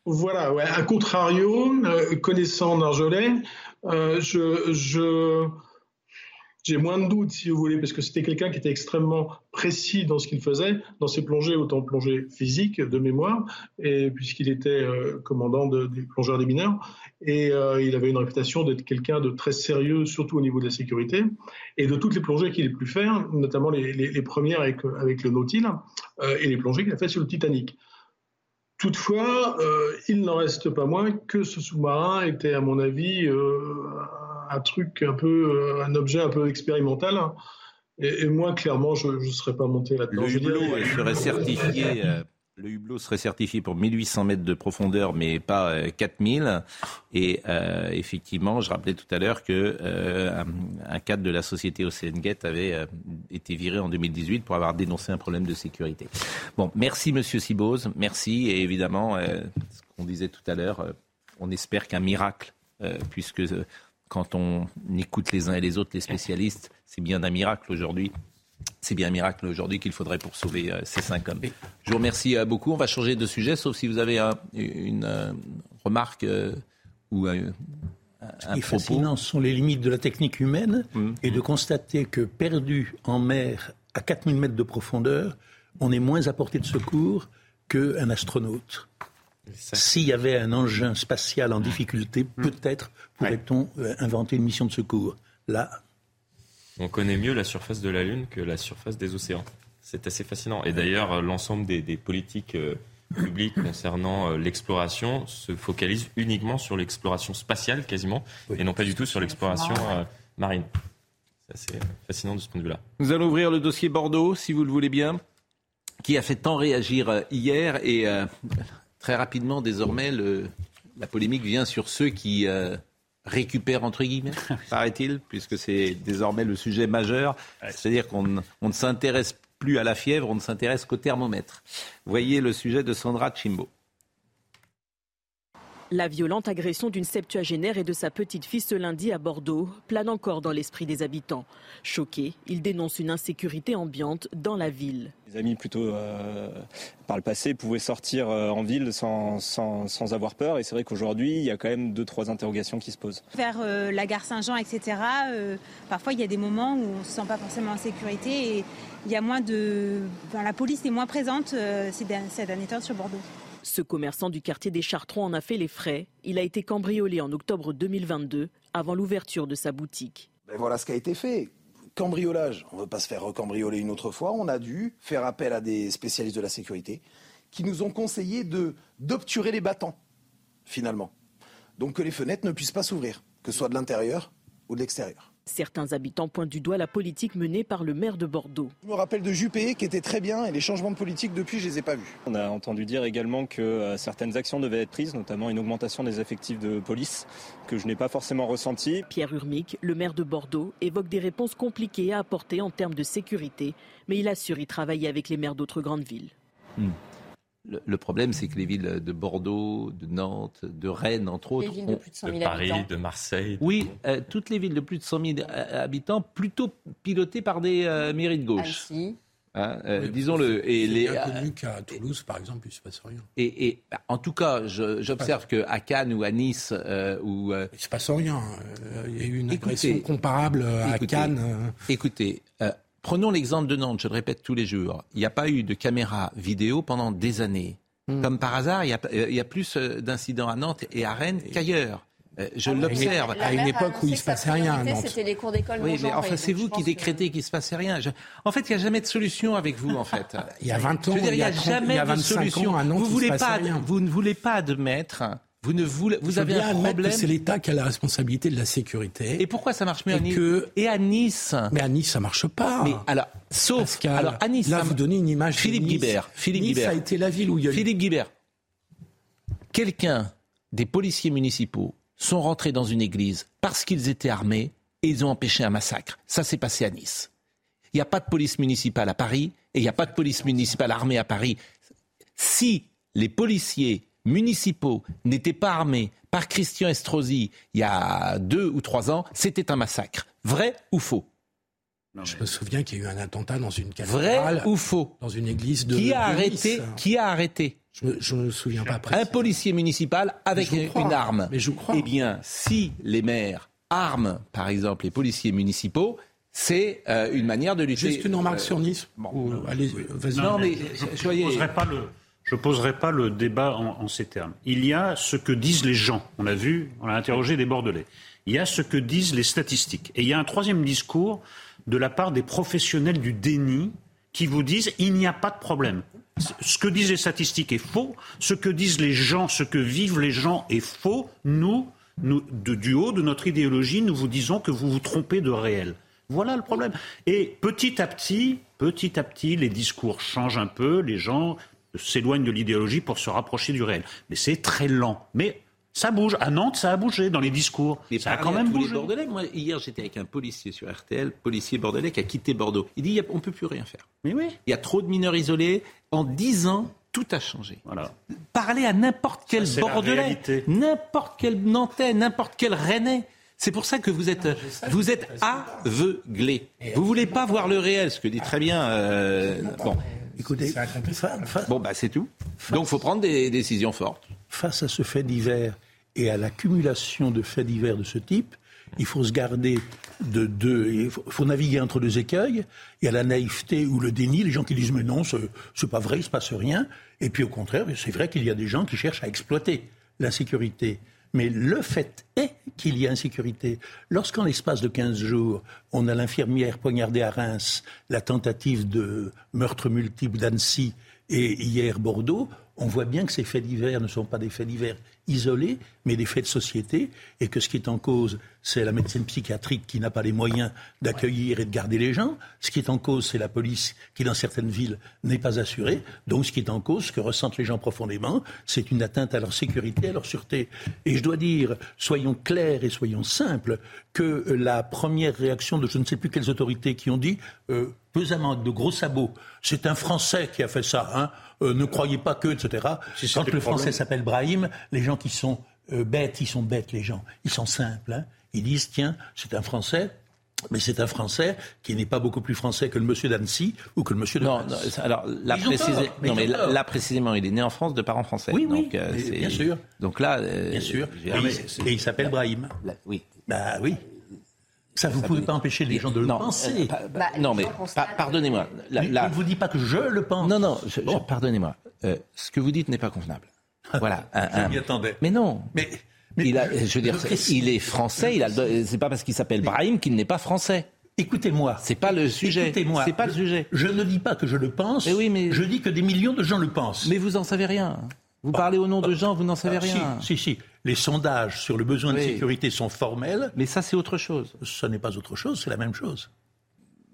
Voilà, ouais. A contrario, connaissant Nargelet, je, je j'ai moins de doutes, si vous voulez, parce que c'était quelqu'un qui était extrêmement précis dans ce qu'il faisait, dans ses plongées, autant plongées physiques, de mémoire, et puisqu'il était euh, commandant des plongeurs des mineurs, et euh, il avait une réputation d'être quelqu'un de très sérieux, surtout au niveau de la sécurité, et de toutes les plongées qu'il a pu faire, notamment les, premières avec, le Nautil, euh, et les plongées qu'il a faites sur le Titanic. Toutefois, il n'en reste pas moins que ce sous-marin était, à mon avis, un truc un peu, euh, un objet un peu expérimental. Et, moi, clairement, je ne serais pas monté là-dedans. Le hublot serait certifié. Euh, le hublot serait certifié pour 1800 mètres de profondeur, mais pas 4000. Euh, et effectivement, je rappelais tout à l'heure que un cadre de la société OceanGate avait été viré en 2018 pour avoir dénoncé un problème de sécurité. Bon, merci Monsieur Sibose, merci. Et évidemment, ce qu'on disait tout à l'heure, on espère qu'un miracle, puisque quand on écoute les uns et les autres, les spécialistes, c'est bien d'un miracle aujourd'hui. C'est bien un miracle aujourd'hui qu'il faudrait pour sauver euh, ces cinq hommes. Je vous remercie euh, beaucoup. On va changer de sujet, sauf si vous avez une euh, remarque ou un, Ce qui est fascinant, ce sont les limites de la technique humaine mmh. et de constater que perdu en mer à 4000 mètres de profondeur, on est moins à portée de secours qu'un astronaute. S'il y avait un engin spatial en difficulté, mmh. peut-être pourrait-on euh, inventer une mission de secours. Là. On connaît mieux la surface de la Lune que la surface des océans. C'est assez fascinant. Et d'ailleurs, euh, l'ensemble des, politiques euh, publiques concernant l'exploration se focalisent uniquement sur l'exploration spatiale, quasiment, et non pas du tout sur l'exploration marine. C'est assez fascinant de ce point de vue-là. Nous allons ouvrir le dossier Bordeaux, si vous le voulez bien, qui a fait tant réagir hier et très rapidement, désormais, le, la polémique vient sur ceux qui euh, récupèrent, entre guillemets, [laughs] paraît-il, puisque c'est désormais le sujet majeur. C'est-à-dire qu'on ne s'intéresse plus à la fièvre, on ne s'intéresse qu'au thermomètre. Voyez le sujet de Sandra Chimbo. La violente agression d'une septuagénaire et de sa petite-fille ce lundi à Bordeaux plane encore dans l'esprit des habitants. Choqués, ils dénoncent une insécurité ambiante dans la ville. Les amis, plutôt euh, par le passé, pouvaient sortir euh, en ville sans, sans, avoir peur. Et c'est vrai qu'aujourd'hui, il y a quand même deux, trois interrogations qui se posent. Vers euh, la gare Saint-Jean, etc., parfois il y a des moments où on ne se sent pas forcément en sécurité et il y a moins de. la police est moins présente ces derniers temps sur Bordeaux. Ce commerçant du quartier des Chartrons en a fait les frais. Il a été cambriolé en octobre 2022, avant l'ouverture de sa boutique. Ben voilà ce qui a été fait. Cambriolage, on ne veut pas se faire recambrioler une autre fois. On a dû faire appel à des spécialistes de la sécurité qui nous ont conseillé de d'obturer les battants, finalement. Donc que les fenêtres ne puissent pas s'ouvrir, que ce soit de l'intérieur ou de l'extérieur. Certains habitants pointent du doigt la politique menée par le maire de Bordeaux. Je me rappelle de Juppé qui était très bien et les changements de politique depuis, je ne les ai pas vus. On a entendu dire également que euh, certaines actions devaient être prises, notamment une augmentation des effectifs de police que je n'ai pas forcément ressenti. Pierre Urmic, le maire de Bordeaux, évoque des réponses compliquées à apporter en termes de sécurité, mais il assure y travailler avec les maires d'autres grandes villes. Hmm. Le, problème, c'est que les villes de Bordeaux, de Nantes, de Rennes, entre autres, de, plus de, Paris, de Marseille. Oui, euh, toutes les villes de plus de 100 000 euh, habitants, plutôt pilotées par des euh, mairies de gauche. Hein, disons-le. Et les connu qu'à Toulouse, par exemple, il ne se passe rien. Et, bah, en tout cas, j'observe qu'à Cannes ou à Nice, ou il ne se passe rien. Il y a eu une agression comparable à Cannes. Écoutez, Prenons l'exemple de Nantes, je le répète tous les jours. Il n'y a pas eu de caméra vidéo pendant des années. Hmm. Comme par hasard, il y a, plus euh, d'incidents à Nantes et à Rennes qu'ailleurs. Euh, je ah l'observe. À une époque où il ne se passait rien. C'était les cours d'école. Oui, mais enfin, c'est vous qui décrétez qu'il ne se passait rien. En fait, il n'y a jamais de solution avec vous, en fait. [laughs] il y a 20 ans, il, y a jamais de solution. Ans, vous, voulez pas, rien. vous ne voulez pas admettre vous ne voulez, vous avez un problème. C'est l'État qui a la responsabilité de la sécurité. Et pourquoi ça marche mieux à Nice que... Et à Nice Mais à Nice, ça marche pas. Mais alors, sauf alors à Nice, là, vous donnez une image. Philippe Guibert. Philippe nice Guibert. a été la ville où il y a. Philippe Guibert. Quelqu'un, des policiers municipaux, sont rentrés dans une église parce qu'ils étaient armés et ils ont empêché un massacre. Ça s'est passé à Nice. Il n'y a pas de police municipale à Paris et il n'y a pas de police municipale armée à Paris. Si les policiers municipaux n'étaient pas armés par Christian Estrosi il y a deux ou trois ans, c'était un massacre. Vrai ou faux? Je me souviens qu'il y a eu un attentat dans une cathédrale. Vrai ou faux? Dans une église de. Qui a arrêté Nice. Qui a arrêté? Je ne me souviens pas. Un policier municipal avec Mais je crois. une arme. Mais je crois. Eh bien, si les maires arment, par exemple, les policiers municipaux, c'est euh, une manière de lutter. Juste une remarque euh, sur Nice. Ou- allez, vas-y. Non, mais je ne poserai pas le. Je poserai pas le débat en, ces termes. Il y a ce que disent les gens. On a vu, on a interrogé des Bordelais. Il y a ce que disent les statistiques. Et il y a un troisième discours de la part des professionnels du déni qui vous disent il n'y a pas de problème. Ce que disent les statistiques est faux. Ce que disent les gens, ce que vivent les gens est faux. Nous, nous de, du haut de notre idéologie, nous vous disons que vous vous trompez de réel. Voilà le problème. Et petit à petit, petit à petit, les discours changent un peu, les gens s'éloignent de l'idéologie pour se rapprocher du réel. Mais c'est très lent. Mais ça bouge. À Nantes, ça a bougé dans les discours. ça a quand même bougé. Bordelais. Moi, hier, j'étais avec un policier sur RTL, policier bordelais qui a quitté Bordeaux. Il dit, il y a- on ne peut plus rien faire. Mais oui. Il y a trop de mineurs isolés. En 10 ans, tout a changé. Voilà. Parlez à n'importe quel Bordelais, n'importe quel Nantais, n'importe quel Rennais. C'est pour ça que vous êtes, vous êtes aveuglés. Vous voulez pas voir le réel, ce que dit très bien. euh, bon, Écoutez, bon bah c'est tout. Donc faut prendre des décisions fortes. face à ce fait divers et à l'accumulation de faits divers de ce type, il faut se garder de deux. Il faut, faut naviguer entre deux écueils. Il y a la naïveté ou le déni, les gens qui disent mais non, c'est pas vrai, il se passe rien. Et puis au contraire, c'est vrai qu'il y a des gens qui cherchent à exploiter l'insécurité. Mais le fait est qu'il y a insécurité. Lorsqu'en l'espace de 15 jours, on a l'infirmière poignardée à Reims, la tentative de meurtre multiple d'Annecy et hier Bordeaux, on voit bien que ces faits divers ne sont pas des faits divers isolés, mais des faits de société, et que ce qui est en cause, c'est la médecine psychiatrique qui n'a pas les moyens d'accueillir et de garder les gens. Ce qui est en cause, c'est la police qui, dans certaines villes, n'est pas assurée. Donc, ce qui est en cause, ce que ressentent les gens profondément, c'est une atteinte à leur sécurité, à leur sûreté. Et je dois dire, soyons clairs et soyons simples, que la première réaction de je ne sais plus quelles autorités qui ont dit, euh, pesamment, de gros sabots, c'est un Français qui a fait ça, hein, euh, ne croyez pas que, etc. Quand le. Français s'appelle Brahim, les gens qui sont euh, bêtes, ils sont bêtes, les gens. Ils sont simples. hein. Ils disent, tiens, c'est un Français, mais c'est un Français qui n'est pas beaucoup plus français que le monsieur d'Annecy ou que le monsieur de Non, non, alors là, tort, mais non, mais là, précisément, il est né en France de parents français. Oui, oui, Donc, euh, bien sûr. Donc là, euh, Bien sûr. Et, mais il- c'est- et il s'appelle Brahim. oui. Bah oui. Ça, vous ne pouvez pas empêcher les gens de le non, penser. euh, pa- pa- non, mais pa- pardonnez-moi. La- Mais la- je ne vous dis pas que je le pense. Non, non, pardonnez-moi. Euh, ce que vous dites n'est pas convenable. Voilà. [laughs] un- Je m'y attendais. Mais non. Mais, il a, je veux dire, je précise- il est français. Il a. C'est pas parce qu'il s'appelle Brahim qu'il n'est pas français. Écoutez-moi. C'est pas le sujet. Écoutez-moi. C'est pas le sujet. Je ne dis pas que je le pense. Mais oui, mais- Je dis que des millions de gens le pensent. Mais vous en savez rien. Vous parlez au nom de gens, vous n'en savez Ah, rien. Si, si, Les sondages sur le besoin de sécurité sont formels. Mais ça, c'est autre chose. Ce n'est pas autre chose, c'est la même chose.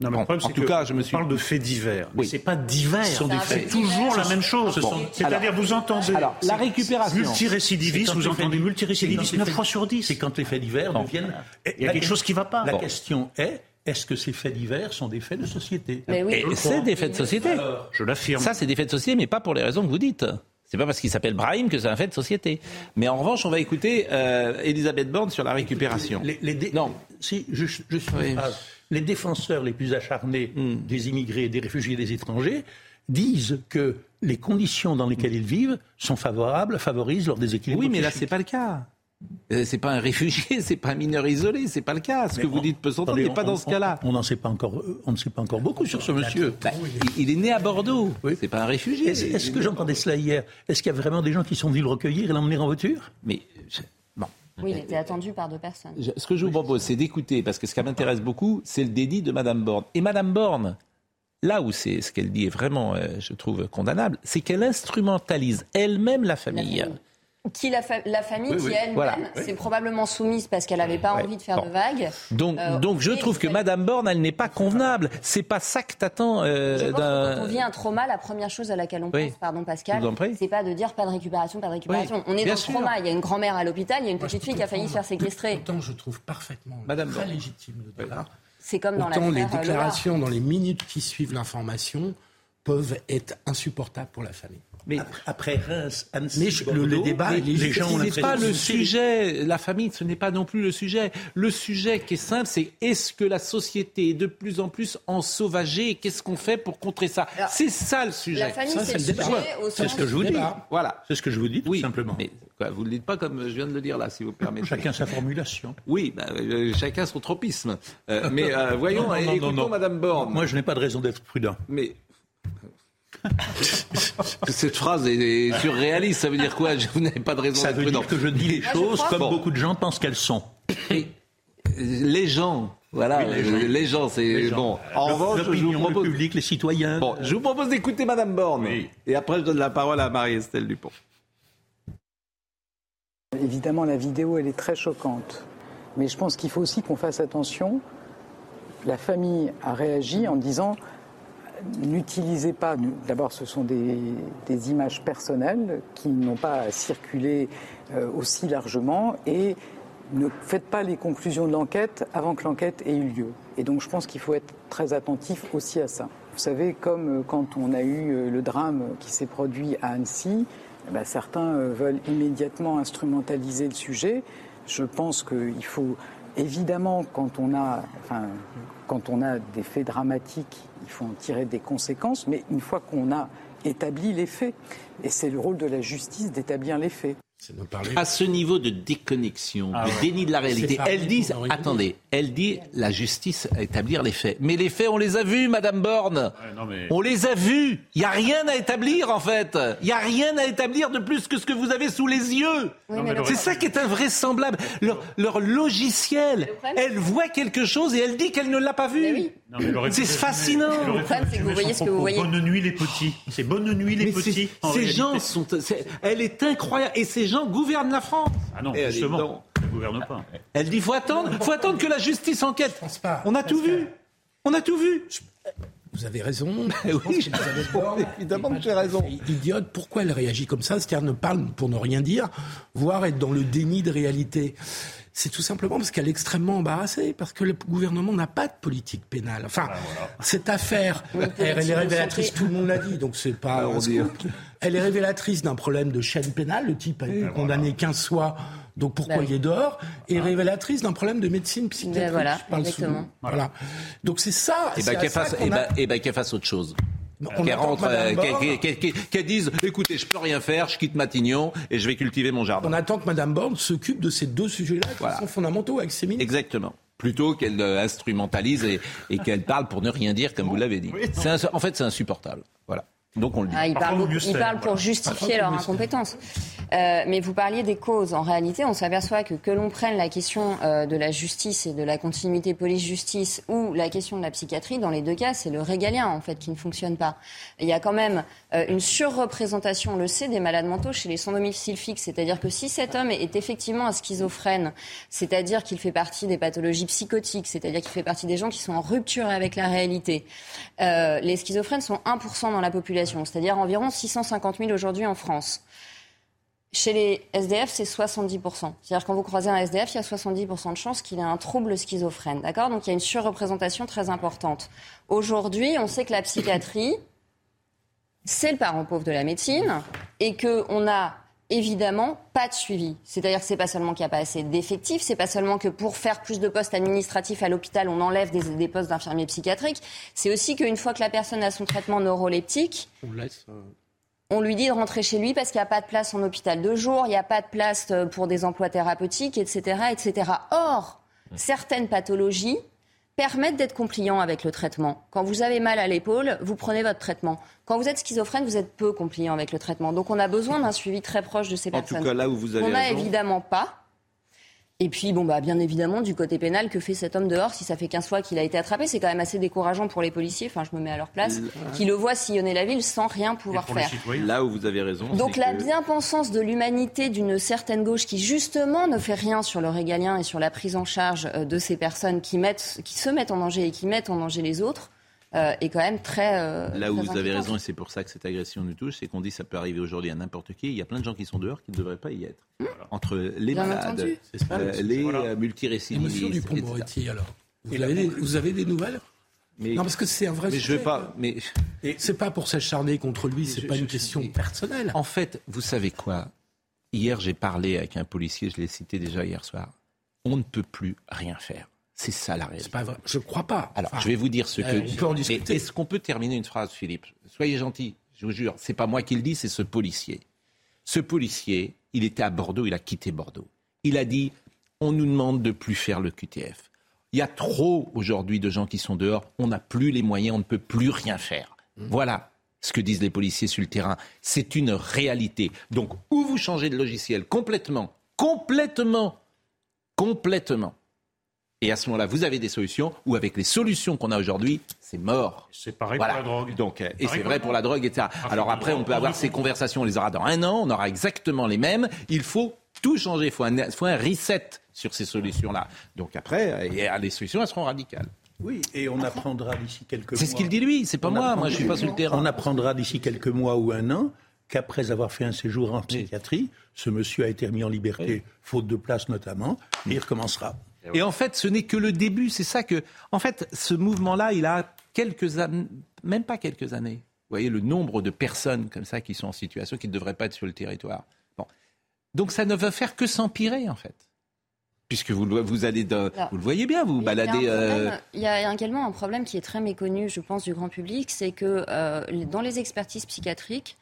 Non, mais Bon, le problème, en c'est tout que cas, je me on suis- parle de faits divers. Mais Oui. c'est pas divers. Ce sont des C'est faits. toujours la même chose. C'est-à-dire, vous entendez. alors, la récupération. Multirécidiviste, vous entendez multirécidiviste c'est quand 9 les fois sur 10. C'est quand les faits divers deviennent. Il y a quelque chose qui ne va pas. La question est est-ce que ces faits divers sont des faits de société? Mais oui. C'est des faits de société. Je l'affirme. Ça, c'est des faits de société, mais pas pour les raisons que vous dites. C'est pas parce qu'il s'appelle Brahim que c'est un fait de société. Mais en revanche, on va écouter euh, Elisabeth Borne sur la récupération. Les, les dé- Non. Si, je, je suis Oui. phrase. Les défenseurs les plus acharnés Hmm. des immigrés, des réfugiés, des étrangers disent que les conditions dans lesquelles ils vivent sont favorables, favorisent leur déséquilibre. Oui, mais là, c'est pas le cas. Euh, C'est pas un réfugié, [laughs] c'est pas un mineur isolé, c'est pas le cas. Ce que vous on- dites peut s'entendre, mais pas on- dans ce on- cas-là. On n'en sait pas encore. euh, On ne sait pas encore beaucoup sur ce monsieur. Bah, il, il est né à Bordeaux. Oui. C'est pas un réfugié. Est-ce que j'entendais cela hier? Est-ce qu'il y a vraiment des gens qui sont venus le recueillir et l'emmener en voiture? Mais. Oui, il était attendu par deux personnes. Je- ce que je vous propose, c'est d'écouter, parce que ce qui m'intéresse beaucoup, c'est le déni de Madame Borne. Et Madame Borne, là où c'est ce qu'elle dit est vraiment, euh, je trouve, condamnable, c'est qu'elle instrumentalise elle-même la La famille. Qui la, fa- la famille Oui, qui oui. elle-même Voilà. s'est probablement soumise parce qu'elle n'avait pas envie de faire Bon. de vagues. Donc, Euh, donc je trouve que Madame Borne, elle n'est pas convenable. C'est pas ça que t'attends euh, Je pense que d'un. quand on vit un trauma, la première chose à laquelle on Oui. pense, pardon Pascal, c'est pas de dire pas de récupération, pas de récupération. Oui, on est bien dans sûr. le trauma. Il y a une grand-mère à l'hôpital, il y a une Moi, je petite peux fille qui a failli se faire séquestrer. Autant je trouve parfaitement Madame très légitime le débat. C'est comme dans Autant les euh, déclarations dans les minutes qui suivent l'information peuvent être insupportables pour la famille. Mais après Reims, Annecy, mais Bordeaux, le, débat, mais les, gens ce n'est pas le sujet. La famille, ce n'est pas non plus le sujet. Le sujet qui est simple, c'est est-ce que la société est de plus en plus ensauvagée et qu'est-ce qu'on fait pour contrer ça C'est ça le sujet. La famille, c'est le, le sujet au C'est ce que je vous dis. Voilà. C'est ce que je vous dis, tout oui, simplement. Mais quoi, vous ne le dites pas comme je viens de le dire là, si vous permettez. Chacun sa formulation. Oui, bah, euh, chacun son tropisme. Euh, mais euh, voyons, [laughs] non, non, écoutons non, non. Madame Borne. Moi, je n'ai pas de raison d'être prudent. Mais [laughs] cette phrase est surréaliste. Ça veut dire quoi? Vous n'avez pas de raison Ça d'être veut prudent. dire que je dis les je choses comme Bon. beaucoup de gens pensent qu'elles sont. Et les gens, voilà, Oui, les gens. les gens, c'est bon. En Le- revanche, je vous l'opinion, propose, le public, les citoyens. bon, je vous propose d'écouter Madame Borne. Oui. Et après, je donne la parole à Marie-Estelle Dupont. Évidemment, la vidéo, elle est très choquante. Mais je pense qu'il faut aussi qu'on fasse attention. La famille a réagi en disant n'utilisez pas. D'abord, ce sont des, images personnelles qui n'ont pas à circuler euh, aussi largement et ne faites pas les conclusions de l'enquête avant que l'enquête ait eu lieu. Et donc, je pense qu'il faut être très attentif aussi à ça. Vous savez, comme euh, quand on a eu euh, le drame qui s'est produit à Annecy, eh ben, certains veulent immédiatement instrumentaliser le sujet. Je pense qu'il faut évidemment, quand on a, quand on a des faits dramatiques, il faut en tirer des conséquences. Mais une fois qu'on a établi les faits, et c'est le rôle de la justice d'établir les faits. À ce niveau de déconnexion, Ah de ouais. déni de la réalité, elle dit, attendez, elle dit la justice à établir les faits. Mais les faits, on les a vus, Madame Borne. non, mais- On les a vus. Il n'y a rien à établir, en fait. Il n'y a rien à établir de plus que ce que vous avez sous les yeux. Oui, C'est ça qui est invraisemblable. Leur, leur logiciel, elle voit quelque chose et elle dit qu'elle ne l'a pas vu. C'est fascinant. problème, c'est que vous résumer voyez son ce que vous propos. voyez. Bonne nuit les petits. C'est bonne nuit les petits. ces réalité. gens sont. Elle est incroyable. Et ces gens gouvernent la France. Ah non, elle justement, dedans. ils ne gouvernent pas. Elle dit faut attendre, faut attendre que la justice enquête. On a tout vu. On a tout vu. Vous avez raison. [laughs] oui, évidemment que j'ai raison. Idiote, pourquoi elle réagit comme ça? C'est-à-dire ne parle pour ne rien dire, voire être dans le déni de réalité. C'est tout simplement parce qu'elle est extrêmement embarrassée, parce que le gouvernement n'a pas de politique pénale. Enfin, cette affaire, [laughs] elle, est révélatrice, tout le monde l'a dit, donc c'est pas on. Elle est révélatrice d'un problème de chaîne pénale, le type a été condamné 15 fois, donc pourquoi Bah il est dehors, et révélatrice d'un problème de médecine psychiatrique. Ben voilà, Je parle sous- exactement. Voilà. Donc c'est ça. Et qu'elle fasse, a- ben, eh ben, qu'elle fasse autre chose. On Qu'elle attend rentre, que Madame euh, qu'elle- Borne- qu'elle- qu'elle- qu'elle dise, écoutez, je peux rien faire, je quitte Matignon et je vais cultiver mon jardin. On attend que Madame Borne s'occupe de ces deux sujets-là qui Voilà. sont fondamentaux avec ses ministres. Exactement. Plutôt qu'elle euh, instrumentalise et, et qu'elle parle pour ne rien dire, comme vous l'avez dit. En fait, c'est insupportable. Voilà. Donc on le dit. Ah, ils parlent, beaucoup- ils parlent pour justifier leur incompétence. Euh, mais vous parliez des causes. En réalité, on s'aperçoit que que l'on prenne la question euh, de la justice et de la continuité police-justice ou la question de la psychiatrie, dans les deux cas, c'est le régalien en fait qui ne fonctionne pas. Il y a quand même euh, une surreprésentation, on le sait, des malades mentaux chez les sans domicile. C'est-à-dire que si cet homme est effectivement un schizophrène, c'est-à-dire qu'il fait partie des pathologies psychotiques, c'est-à-dire qu'il fait partie des gens qui sont en rupture avec la réalité, euh, les schizophrènes sont 1% dans la population, c'est-à-dire environ 650 000 aujourd'hui en France. Chez les SDF, c'est 70%. C'est-à-dire quand vous croisez un SDF, il y a 70% de chances qu'il ait un trouble schizophrène. D'accord? Donc il y a une surreprésentation très importante. Aujourd'hui, on sait que la psychiatrie, c'est le parent pauvre de la médecine et qu'on a évidemment pas de suivi. C'est-à-dire que c'est pas seulement qu'il n'y a pas assez d'effectifs, c'est pas seulement que pour faire plus de postes administratifs à l'hôpital, on enlève des, des postes d'infirmiers psychiatriques. C'est aussi qu'une fois que la personne a son traitement neuroleptique, On laisse. euh, on lui dit de rentrer chez lui parce qu'il n'y a pas de place en hôpital de jour, il n'y a pas de place euh, pour des emplois thérapeutiques, etc. etc. Or, certaines pathologies permettent d'être compliants avec le traitement. Quand vous avez mal à l'épaule, vous prenez votre traitement. Quand vous êtes schizophrène, vous êtes peu compliant avec le traitement. Donc on a besoin d'un suivi très proche de ces En tout personnes. cas, là où vous avez On n'a évidemment pas. Et puis, bon, bah, bien évidemment, du côté pénal, que fait cet homme dehors si ça fait 15 fois qu'il a été attrapé? C'est quand même assez décourageant pour les policiers, enfin, je me mets à leur place, Ouais. qui le voient sillonner la ville sans rien pouvoir faire. Là où vous avez raison. Donc la que- bien-pensance de l'humanité d'une certaine gauche qui justement ne fait rien sur le régalien et sur la prise en charge euh, de ces personnes qui, mettent, qui se mettent en danger et qui mettent en danger les autres est quand même très... euh, Là où vous avez raison, et c'est pour ça que cette agression nous touche, c'est qu'on dit que ça peut arriver aujourd'hui à n'importe qui. Il y a plein de gens qui sont dehors qui ne devraient pas y être. Entre les Bien malades, ça, euh, les voilà. euh, multirécidivistes. Monsieur. Dupont-Moretti, alors vous avez, des, vous avez des nouvelles? Non, parce que c'est un vrai mais sujet. Je veux pas, mais c'est pas pour s'acharner contre lui, c'est pas une question personnelle. En fait, vous savez quoi? Hier, j'ai parlé avec un policier, je l'ai cité déjà hier soir. On ne peut plus rien faire. C'est ça la réalité. C'est pas vrai. Je crois pas. Alors, je vais vous dire ce que. on peut en discuter. Est-ce qu'on peut terminer une phrase, Philippe? Soyez gentil. Je vous jure, c'est pas moi qui le dis, c'est ce policier. Ce policier, il était à Bordeaux, il a quitté Bordeaux. Il a dit on nous demande de plus faire le QTF. Il y a trop aujourd'hui de gens qui sont dehors, on n'a plus les moyens, on ne peut plus rien faire. Mmh. Voilà ce que disent les policiers sur le terrain. C'est une réalité. Donc, ou vous changez de logiciel complètement, complètement, complètement. Et à ce moment-là, vous avez des solutions, ou avec les solutions qu'on a aujourd'hui, c'est mort. C'est pareil pour la drogue. Donc, euh, et c'est vrai pour la drogue, etc. Alors après, on peut avoir ces conversations, on les aura dans un an, on aura exactement les mêmes. Il faut tout changer, il faut un, faut un reset sur ces solutions-là. Donc après, et les solutions, elles seront radicales. Oui, et on apprendra d'ici quelques mois. C'est ce qu'il dit lui, c'est pas moi, moi je suis pas sur le terrain. On apprendra d'ici quelques mois ou un an qu'après avoir fait un séjour en psychiatrie, ce monsieur a été remis en liberté, faute de place notamment, et il recommencera. Et en fait, ce n'est que le début. C'est ça que, en fait, ce mouvement-là, il a quelques années, même pas quelques années. Vous voyez le nombre de personnes comme ça qui sont en situation qui ne devraient pas être sur le territoire. Bon. Donc ça ne va faire que s'empirer, en fait. Puisque vous, vous allez, de, vous le voyez bien, vous baladez. Il y, a également un problème qui est très méconnu, je pense, du grand public, c'est que euh, dans les expertises psychiatriques,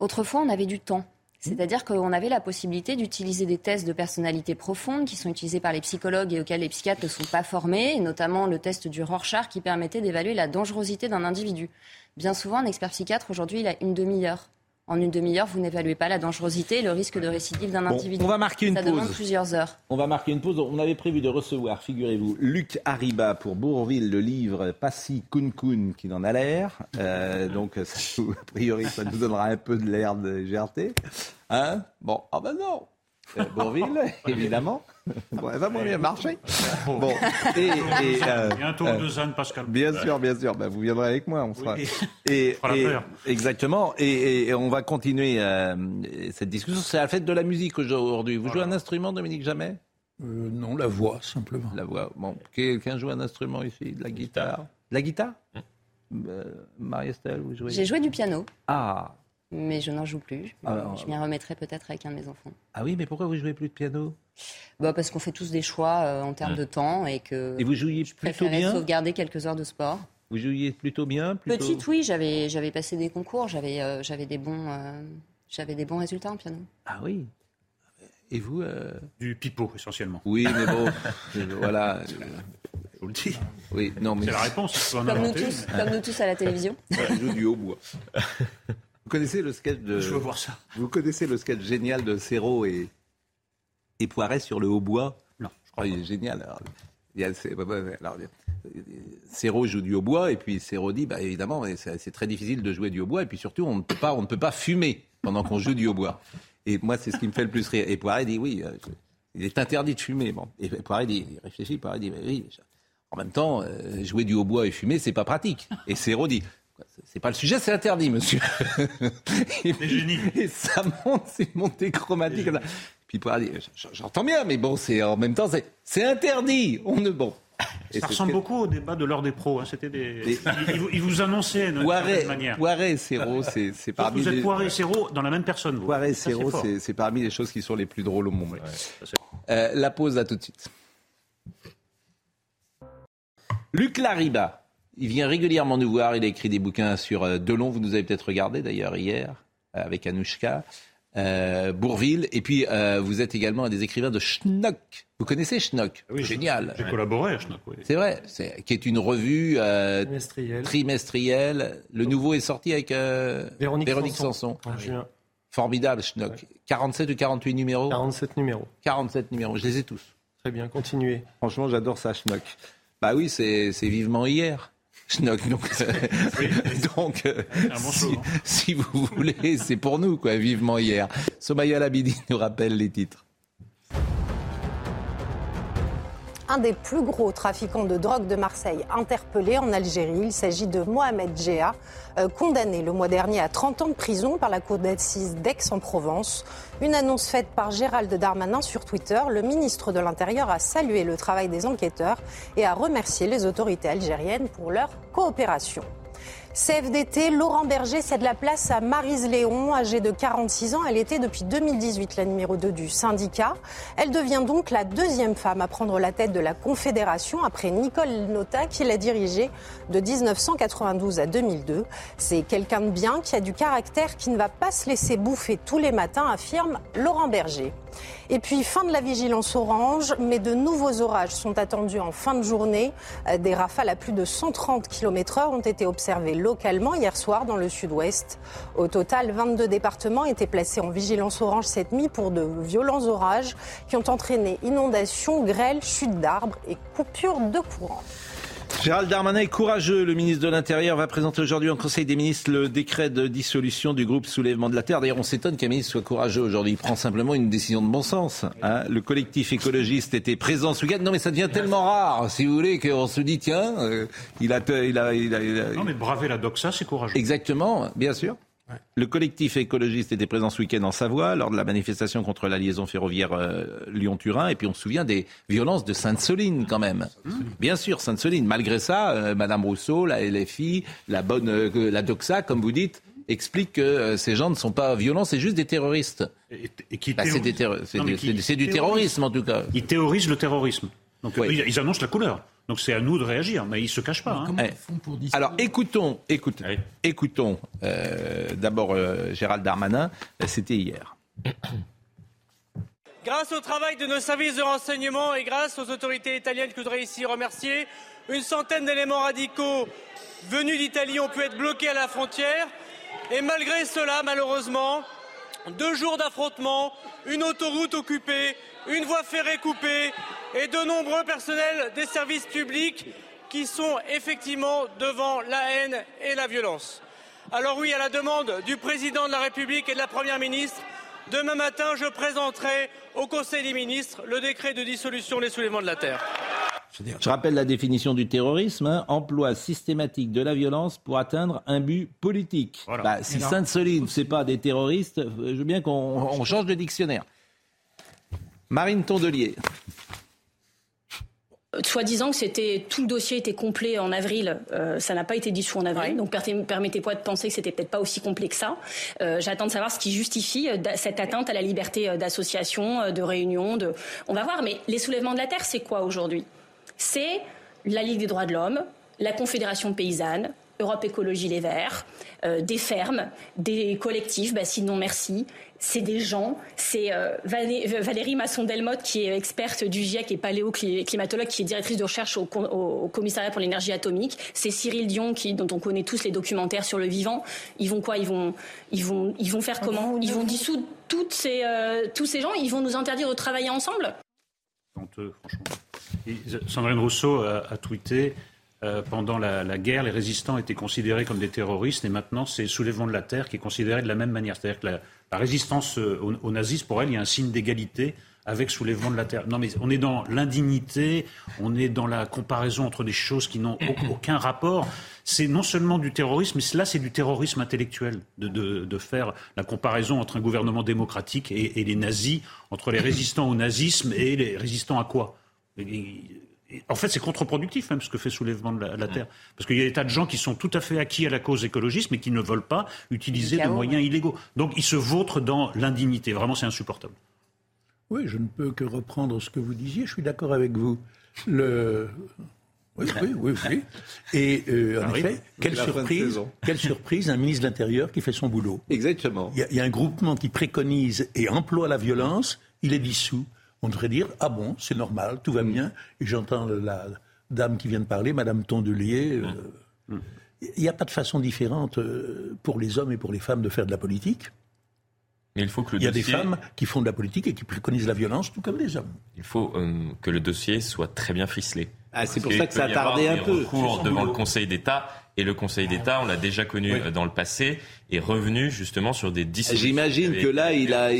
autrefois, on avait du temps. C'est-à-dire qu'on avait la possibilité d'utiliser des tests de personnalité profonde qui sont utilisés par les psychologues et auxquels les psychiatres ne sont pas formés, notamment le test du Rorschach qui permettait d'évaluer la dangerosité d'un individu. Bien souvent, un expert psychiatre, aujourd'hui, il a une demi-heure. En une demi-heure, vous n'évaluez pas la dangerosité et le risque de récidive d'un individu. On va marquer une Ça pause. demande plusieurs heures. On va marquer une pause. On avait prévu de recevoir, figurez-vous, Luc Arriba pour Bourville, le livre Passy Kun Kun qui en a l'air. Euh, donc, ça, a priori, ça nous donnera un peu de l'air de GRT. Hein? Bon, ah ben non euh, Bourville, [laughs] évidemment. [laughs] Bon, elle va moins bien marcher. [laughs] Bon, et, et euh, bientôt euh, deux ans, Pascal. Bien sûr, bien sûr. Ben, vous viendrez avec moi, on sera. Oui. Et, On fera et- l'affaire. exactement. Et, et on va continuer euh, cette discussion. C'est la fête de la musique aujourd'hui. Vous jouez un instrument, Dominique Jamais? Euh, non, la voix, simplement. La voix. Bon, quelqu'un joue un instrument ici De la guitare? De la guitare? Euh, Marie-Estelle, vous jouez J'ai joué du piano, Ah, mais je n'en joue plus. Ah, je m'y remettrai peut-être avec un de mes enfants. ah oui, mais pourquoi vous jouez plus de piano? Bah, parce qu'on fait tous des choix euh, en termes de temps et que Et vous jouiez je plutôt bien? sauvegarder quelques heures de sport. Vous jouiez plutôt bien plutôt... Petite, oui, j'avais j'avais passé des concours, j'avais euh, j'avais des bons euh, j'avais des bons résultats en piano. Ah oui. Et vous euh, Du pipeau, essentiellement. Oui, mais bon, [laughs] voilà. Je vous le dis. Oui, non, mais C'est la réponse. Comme nous tous, comme nous tous à la télévision. [laughs] Voilà, je joue du hautbois. [laughs] Vous connaissez le sketch de. Je veux voir ça. Vous connaissez le sketch génial de Serrault et, et Poiret sur le hautbois? Non. Je crois qu'il est génial. Alors, il y a, alors, euh, Serrault joue du hautbois et puis Serrault dit bah, évidemment, c'est, très difficile de jouer du hautbois et puis surtout, on ne peut pas, on ne peut pas fumer pendant qu'on joue du hautbois. Et moi, c'est ce qui me fait le plus rire. Et Poiret dit oui, euh, il est interdit de fumer. Bon. Et Poiret dit, il réfléchit, Poiret dit mais oui, en même temps, euh, jouer du hautbois et fumer, c'est pas pratique. Et Serrault dit c'est pas le sujet, c'est interdit, monsieur. [laughs] et, puis- et ça monte, c'est monté chromatique. comme ça. Puis j'entends bien, mais bon, c'est en même temps, c'est, interdit. On ne bon. [laughs] Et Ça ressemble beaucoup au débat de l'heure des pros. hein. C'était des. Les- [laughs] Ils, vous- ils vous annonçaient Poiret, certaine manière. Poiret et Serrault, c'est, parmi vous êtes les... Poiret et Serrault dans la même personne. Vous. C'est Serrault, c'est, parmi les choses qui sont les plus drôles au monde. Ouais, Euh, la pause, à tout de suite. Luc Lariba, il vient régulièrement nous voir. Il a écrit des bouquins sur euh, Delon. Vous nous avez peut-être regardé d'ailleurs hier euh, avec Anouchka. Euh, Bourville. Et puis, euh, vous êtes également un des écrivains de Schnock. Vous connaissez Schnock? Oui, j'ai- Génial. J'ai collaboré à Schnock, oui. C'est vrai, c'est, qui est une revue euh, Trimestriel. trimestrielle. Le nouveau est sorti avec euh, Véronique, Sanson. En juin. Formidable, Schnock. 47 ou 48 numéros? 47 numéros. 47 numéros, je les ai tous. Très bien, continuez. Franchement, j'adore ça, Schnock. Bah oui, c'est c'est vivement hier. Schnock, donc, euh, donc euh, bon si, slogan. si vous voulez, c'est pour nous, quoi, vivement hier. Somaya Labidi nous rappelle les titres. Un des plus gros trafiquants de drogue de Marseille interpellé en Algérie. Il s'agit de Mohamed Géa, euh, condamné le mois dernier à 30 ans de prison par la cour d'assises d'Aix-en-Provence. Une annonce faite par Gérald Darmanin sur Twitter. Le ministre de l'Intérieur a salué le travail des enquêteurs et a remercié les autorités algériennes pour leur coopération. CFDT, Laurent Berger cède la place à Marise Léon, âgée de 46 ans. Elle était depuis 2018 la numéro 2 du syndicat. Elle devient donc la deuxième femme à prendre la tête de la Confédération après Nicole Nota qui l'a dirigée de 1992 à 2002. C'est quelqu'un de bien qui a du caractère qui ne va pas se laisser bouffer tous les matins, affirme Laurent Berger. Et puis fin de la vigilance orange, mais de nouveaux orages sont attendus en fin de journée. Euh, des rafales à plus de 130 km/h ont été observées localement hier soir dans le sud-ouest. Au total, 22 départements étaient placés en vigilance orange cette nuit pour de violents orages qui ont entraîné inondations, grêles, chutes d'arbres et coupures de courant. Gérald Darmanin est courageux. Le ministre de l'Intérieur va présenter aujourd'hui en Conseil des ministres le décret de dissolution du groupe Soulèvement de la Terre. D'ailleurs, on s'étonne qu'un ministre soit courageux aujourd'hui. Il prend simplement une décision de bon sens. Hein. Le collectif écologiste était présent ce week-end. Non, mais ça devient tellement rare, si vous voulez, qu'on se dit, tiens, euh, il, a, il, a, il, a, Non, mais braver la doxa, c'est courageux. Exactement, bien sûr. Le collectif écologiste était présent ce week-end en Savoie lors de la manifestation contre la liaison ferroviaire euh, Lyon-Turin. Et puis on se souvient des violences de Sainte-Soline quand même. Bien sûr, Sainte-Soline. Malgré ça, euh, Madame Rousseau, la LFI, la bonne, euh, la Doxa, comme vous dites, explique que ces gens ne sont pas violents, c'est juste des terroristes. Et, qui bah, c'est du terrorisme en tout cas. Ils théorisent le terrorisme. Donc ils annoncent la couleur. Donc c'est à nous de réagir, mais ils ne se cachent pas. Hein. Eh. Alors écoutons, écoutons, écoutons euh, d'abord euh, Gérald Darmanin, c'était hier. [coughs] Grâce au travail de nos services de renseignement et grâce aux autorités italiennes que je voudrais ici remercier, une centaine d'éléments radicaux venus d'Italie ont pu être bloqués à la frontière. Et malgré cela, malheureusement, deux jours d'affrontement, une autoroute occupée, une voie ferrée coupée et de nombreux personnels des services publics qui sont effectivement devant la haine et la violence. Alors oui, à la demande du président de la République et de la Première ministre, demain matin, je présenterai au Conseil des ministres le décret de dissolution des soulèvements de la Terre. Je rappelle la définition du terrorisme, hein. emploi systématique de la violence pour atteindre un but politique. Bah, si Sainte-Soline, ce n'est pas des terroristes, je veux bien qu'on change de dictionnaire. Marine Tondelier. Soi-disant que c'était tout le dossier était complet en avril, euh, ça n'a pas été dissous en avril. Donc permettez-moi de penser que c'était peut-être pas aussi complet que ça. Euh, j'attends de savoir ce qui justifie euh, cette atteinte à la liberté d'association, de réunion. De... On va voir. Mais les soulèvements de la terre, c'est quoi aujourd'hui? C'est la Ligue des droits de l'homme, la Confédération paysanne, Europe Écologie Les Verts, des fermes, des collectifs, bah sinon merci, c'est des gens. C'est euh, Valérie Masson-Delmotte, qui est experte du GIEC et paléoclimatologue, qui est directrice de recherche au, commissariat pour l'énergie atomique. C'est Cyril Dion, qui, dont on connaît tous les documentaires sur le vivant. Ils vont quoi? Ils vont, ils, vont, ils vont faire comment? Ils vont dissoudre toutes ces, euh, tous ces gens? Ils vont nous interdire de travailler ensemble? Sandrine Rousseau a, tweeté euh, pendant la, guerre, les résistants étaient considérés comme des terroristes et maintenant c'est soulèvement de la terre qui est considéré de la même manière. C'est-à-dire que la, résistance euh, au, nazisme, pour elle, il y a un signe d'égalité avec soulèvement de la terre. Non, mais on est dans l'indignité, on est dans la comparaison entre des choses qui n'ont aucun rapport. C'est non seulement du terrorisme, mais là, c'est du terrorisme intellectuel de, faire la comparaison entre un gouvernement démocratique et, les nazis, entre les résistants au nazisme et les résistants à quoi? En fait, c'est contre-productif même ce que fait Soulèvement de la, Terre. Parce qu'il y a des tas de gens qui sont tout à fait acquis à la cause écologiste, mais qui ne veulent pas utiliser de moyens illégaux. Donc ils se vautrent dans l'indignité. Vraiment, c'est insupportable. Oui, je ne peux que reprendre ce que vous disiez. Je suis d'accord avec vous. Le... Oui, oui, oui, oui. Et euh, en effet, quelle surprise, quelle surprise, un ministre de l'Intérieur qui fait son boulot. Exactement. Il y, a un groupement qui préconise et emploie la violence, il est dissous on devrait dire ah bon, c'est normal, tout va mm. bien. Et j'entends la dame qui vient de parler, Madame Tondelier. Euh, mm. Mm. Il n'y a pas de façon différente euh, pour les hommes et pour les femmes de faire de la politique. Mais il faut que le il y a des femmes qui font de la politique et qui préconisent la violence, tout comme les hommes. Il faut euh, que le dossier soit très bien ficelé. Ah, c'est pour ça que ça a tardé un peu. Recours devant le Conseil d'État Et le Conseil d'État, on l'a déjà connu euh, dans le passé, est revenu justement sur des dissolutions. J'imagine que là, il a,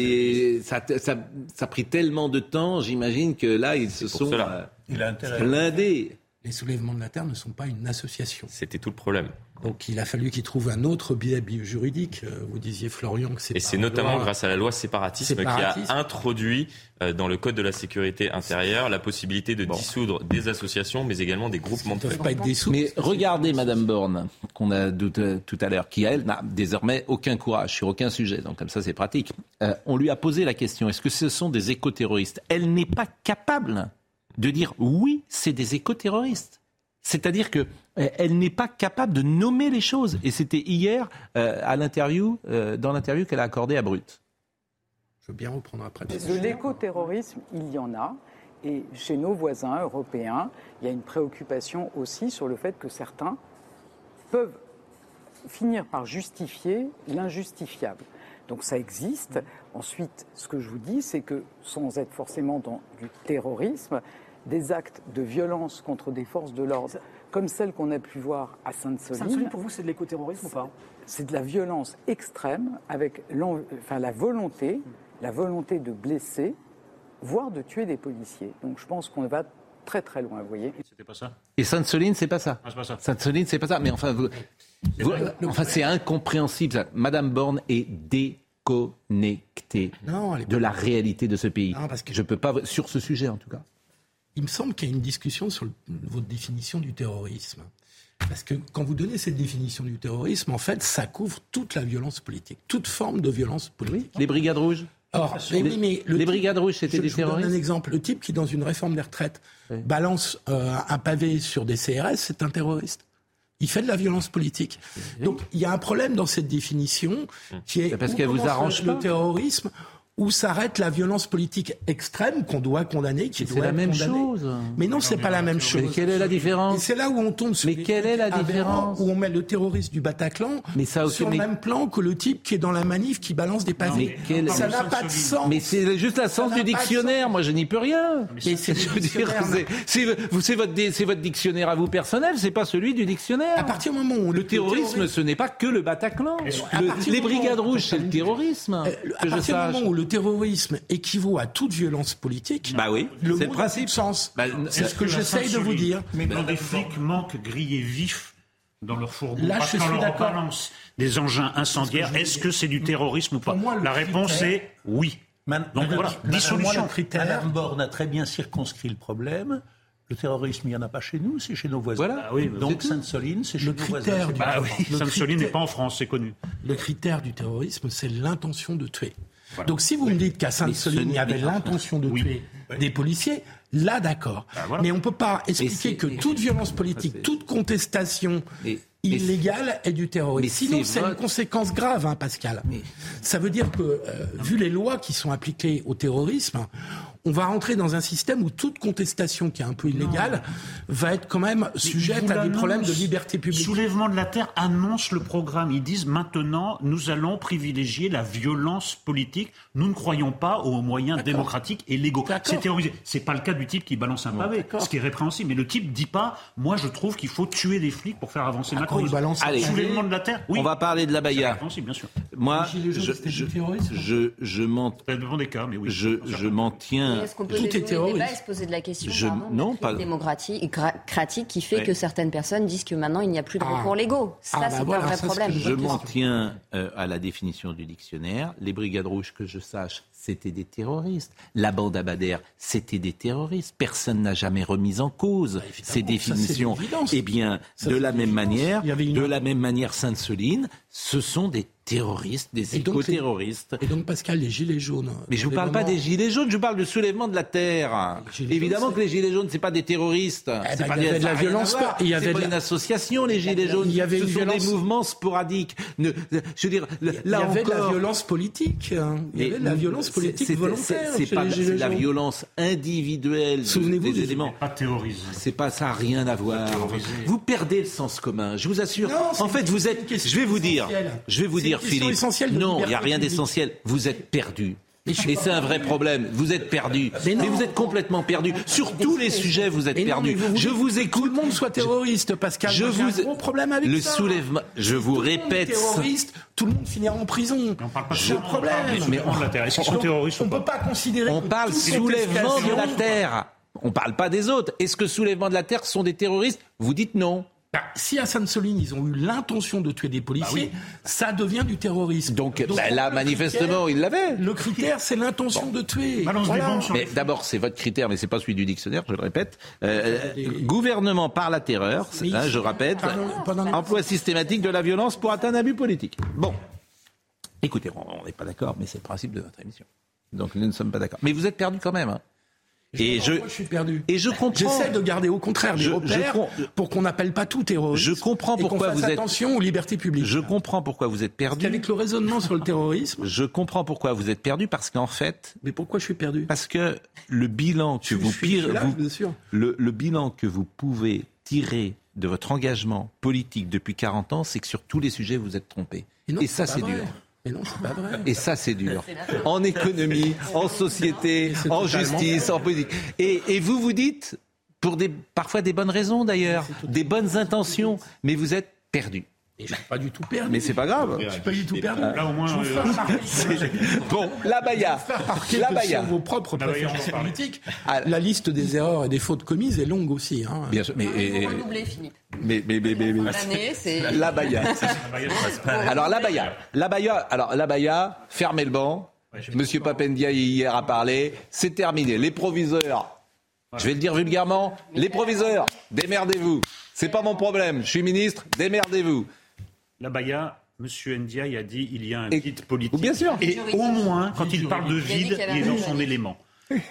ça, ça, a pris tellement de temps. J'imagine que là, ils se sont euh, il a blindés. Les soulèvements de la terre ne sont pas une association. C'était tout le problème. Donc il a fallu qu'il trouve un autre biais juridique. Euh, vous disiez Florian que c'est Et c'est notamment grâce à la loi séparatisme, qui a introduit euh, dans le code de la sécurité intérieure la possibilité de dissoudre des associations, mais également des groupements de. Pas être mais regardez Madame Borne, qu'on a tout à l'heure, qui elle n'a désormais aucun courage sur aucun sujet. Donc comme ça c'est pratique. Euh, on lui a posé la question est-ce que ce sont des éco-terroristes? Elle n'est pas capable de dire oui, c'est des éco-terroristes. C'est-à-dire qu'elle euh, n'est pas capable de nommer les choses. Et c'était hier euh, à l'interview, euh, dans l'interview qu'elle a accordée à Brut. Je veux bien reprendre après. De l'écoterrorisme, il y en a. Et chez nos voisins européens, il y a une préoccupation aussi sur le fait que certains peuvent finir par justifier l'injustifiable. Donc ça existe. Ensuite, ce que je vous dis, c'est que sans être forcément dans du terrorisme, des actes de violence contre des forces de l'ordre, comme celle qu'on a pu voir à Sainte-Soline. Sainte-Soline, pour vous, c'est de l'écoterrorisme ou pas? C'est de la violence extrême avec enfin, la volonté, la volonté de blesser, voire de tuer des policiers. Donc je pense qu'on va très très loin, vous voyez. C'était pas ça? Et Sainte-Soline, c'est pas ça? Ah, pas ça. Sainte-Soline, c'est pas ça. Mais enfin, vous, enfin c'est incompréhensible. Madame Borne est déconnectée de la réalité de ce pays. parce que... Je peux pas, sur ce sujet en tout cas il me semble qu'il y a une discussion sur votre définition du terrorisme. Parce que quand vous donnez cette définition du terrorisme, en fait, ça couvre toute la violence politique, toute forme de violence politique. les brigades rouges mais oui, mais les brigades rouges, c'était des terroristes. Je vous donne un exemple. Le type qui, dans une réforme des retraites, balance euh, un pavé sur des CRS, c'est un terroriste. Il fait de la violence politique. Donc, il y a un problème dans cette définition qui est parce qu'elle vous arrange le terrorisme où s'arrête la violence politique extrême qu'on doit condamner, qui C'est la même chose. Mais non, c'est pas la même chose. Mais quelle est la différence c'est là où on tombe sur Mais quelle est la différence Où on met le terroriste du Bataclan mais ça, sur le même plan que le type qui est dans la manif qui balance des pavés. Ça n'a pas de sens. Mais c'est juste la sens du dictionnaire. Moi, je n'y peux rien. Mais c'est votre, votre dictionnaire à vous personnel, c'est pas celui du dictionnaire. À partir du moment où le, terrorisme, ce n'est pas que le Bataclan. les brigades rouges, c'est le terrorisme. À partir du moment où le terrorisme équivaut à toute violence politique, bah oui, c'est le principe. Sens. Bah, c'est ce que j'essaye de vous dire. Mais quand des flics manquent grillés vifs dans leur fourgon, Là, parce qu'on leur balance des engins incendiaires, est-ce que c'est du terrorisme ou pas La réponse est oui. Donc voilà, dissolution. Madame Borne a très bien circonscrit le problème. Le terrorisme, il n'y en a pas chez nous, c'est chez nos voisins. Voilà. Ah oui, Donc Sainte-Soline, c'est chez nos voisins. Bah oui, Sainte-Soline n'est pas en France, c'est connu. Le critère du terrorisme, c'est l'intention de tuer. Donc si vous me dites qu'à Sainte-Soline, il y avait l'intention de tuer des policiers, là d'accord. Bah, Mais on ne peut pas expliquer que [laughs] toute violence politique, toute contestation illégale est du terrorisme. Sinon, c'est une conséquence grave, hein, Pascal. Ça veut dire que, euh, vu les lois qui sont appliquées au terrorisme, on va rentrer dans un système où toute contestation qui est un peu illégale va être quand même sujette à des problèmes de liberté publique. Soulèvement de la Terre annonce le programme. Ils disent maintenant, nous allons privilégier la violence politique. Nous ne croyons pas aux moyens démocratiques et légaux. C'est terrorisé. C'est pas le cas du type qui balance un pavé, ce qui est répréhensible. Mais le type dit pas, moi je trouve qu'il faut tuer des flics pour faire avancer ma cause. Allez, soulèvement de la Terre. Oui. On va parler de la Baïa. bien sûr. Moi, je, je, je, je m'en. des est-ce qu'on peut Tout est terroriste. se poser de la question je, pardon, non, pas démocratique qui fait que certaines personnes disent que maintenant il n'y a plus de ah. recours légaux. Ça, ah, bah c'est un vrai problème. Je m'en tiens euh, à la définition du dictionnaire. Les brigades rouges, que je sache, c'était des terroristes. La bande Abadère, c'était des terroristes. Personne n'a jamais remis en cause bah, ces définitions. Eh bien, de la même manière, de la même manière, Sainte-Soline, ce sont des terroristes, des éco-terroristes. Et donc, Pascal, les gilets jaunes. Mais je ne vous parle pas des gilets jaunes, je parle du soulèvement de la terre. Évidemment que les gilets jaunes, c'est pas des terroristes. Eh ben, il y avait de la violence. Il y avait pas une association, les gilets jaunes. Il y avait Ce sont des mouvements sporadiques. je veux dire, là il y avait de la violence politique. Hein. Il y avait de la violence politique volontaire. C'est pas la violence individuelle. Souvenez-vous des éléments. Pas théorisé. C'est pas ça, rien à voir. Vous perdez le sens commun. Je vous assure. En fait, vous êtes. Je vais vous dire. Je vais vous dire. Philippe. Non, il n'y a rien d'essentiel. Vous êtes perdu. Et c'est un vrai problème. Vous êtes perdu. Mais, vous êtes complètement perdu. Sur tous les sujets, vous êtes perdu. Je vous écoute. Tout le monde soit terroriste, Pascal. Je J'ai vous un gros problème avec le ça. soulèvement. Je vous Tout le monde répète. terroriste, tout le monde finira en prison. On parle pas de problème. Mais on, ou peut pas considérer. On que parle soulèvement de la terre. On parle pas des autres. Est-ce que soulèvement de la terre sont des terroristes? Vous dites non. Bah, si à Sainte-Soline, ils ont eu l'intention de tuer des policiers, ça devient du terrorisme. Donc, bah, là, manifestement, ils l'avaient. Le critère, c'est l'intention de tuer. Voilà. Mais d'abord, c'est votre critère, mais c'est pas celui du dictionnaire, je le répète. Euh, gouvernement par la terreur, c'est- hein, je répète, Pardon, pardon. emploi systématique de la violence pour atteindre un but politique. Bon, écoutez, on n'est pas d'accord, mais c'est le principe de notre émission. Donc nous ne sommes pas d'accord. Mais vous êtes perdu quand même. hein. Et je, Moi, je suis perdu. et je comprends. J'essaie de garder au contraire des Je- je repères com- pour qu'on n'appelle pas tout terroriste. Je comprends pourquoi fasse vous êtes- attention aux libertés publiques. Je comprends pourquoi vous êtes perdu. Avec le raisonnement sur le terrorisme. Je comprends pourquoi vous êtes perdu parce qu'en fait. Mais pourquoi je suis perdu? Parce que le bilan que vous je suis pire, là, vous- le, le bilan que vous pouvez tirer de votre engagement politique depuis 40 ans, c'est que sur tous les sujets vous êtes trompé. Et non, Et ça, c'est dur. Mais non, c'est pas vrai. Et ça, c'est dur. En économie, en société, en justice, en politique. Et, et vous vous dites, pour des, parfois des bonnes raisons d'ailleurs, des bonnes intentions, mais vous êtes perdu. Et je suis pas du tout perdu. Mais c'est pas grave. Je suis pas du tout perdu. Là, au moins, euh, [laughs] Bon, la Baya. La Baya. vos propres préférences politiques, Ah. la liste des erreurs et des fautes commises est longue aussi. hein. Bien sûr, mais, et- et- Redoublé, Philippe. mais, mais, mais, mais- mais- L'année, c'est. la Baya. Alors la Baya, la Baya, alors la Baya, fermez le banc. Monsieur Papendia hier a parlé, c'est terminé. Les proviseurs, je vais le dire vulgairement, les proviseurs, démerdez-vous. C'est pas mon problème. Je suis ministre, démerdez-vous. La Baya, M. Ndiaye a dit il y a un Et- vide politique. Bien sûr. Et au moins, quand il parle de vide, il est dans son élément.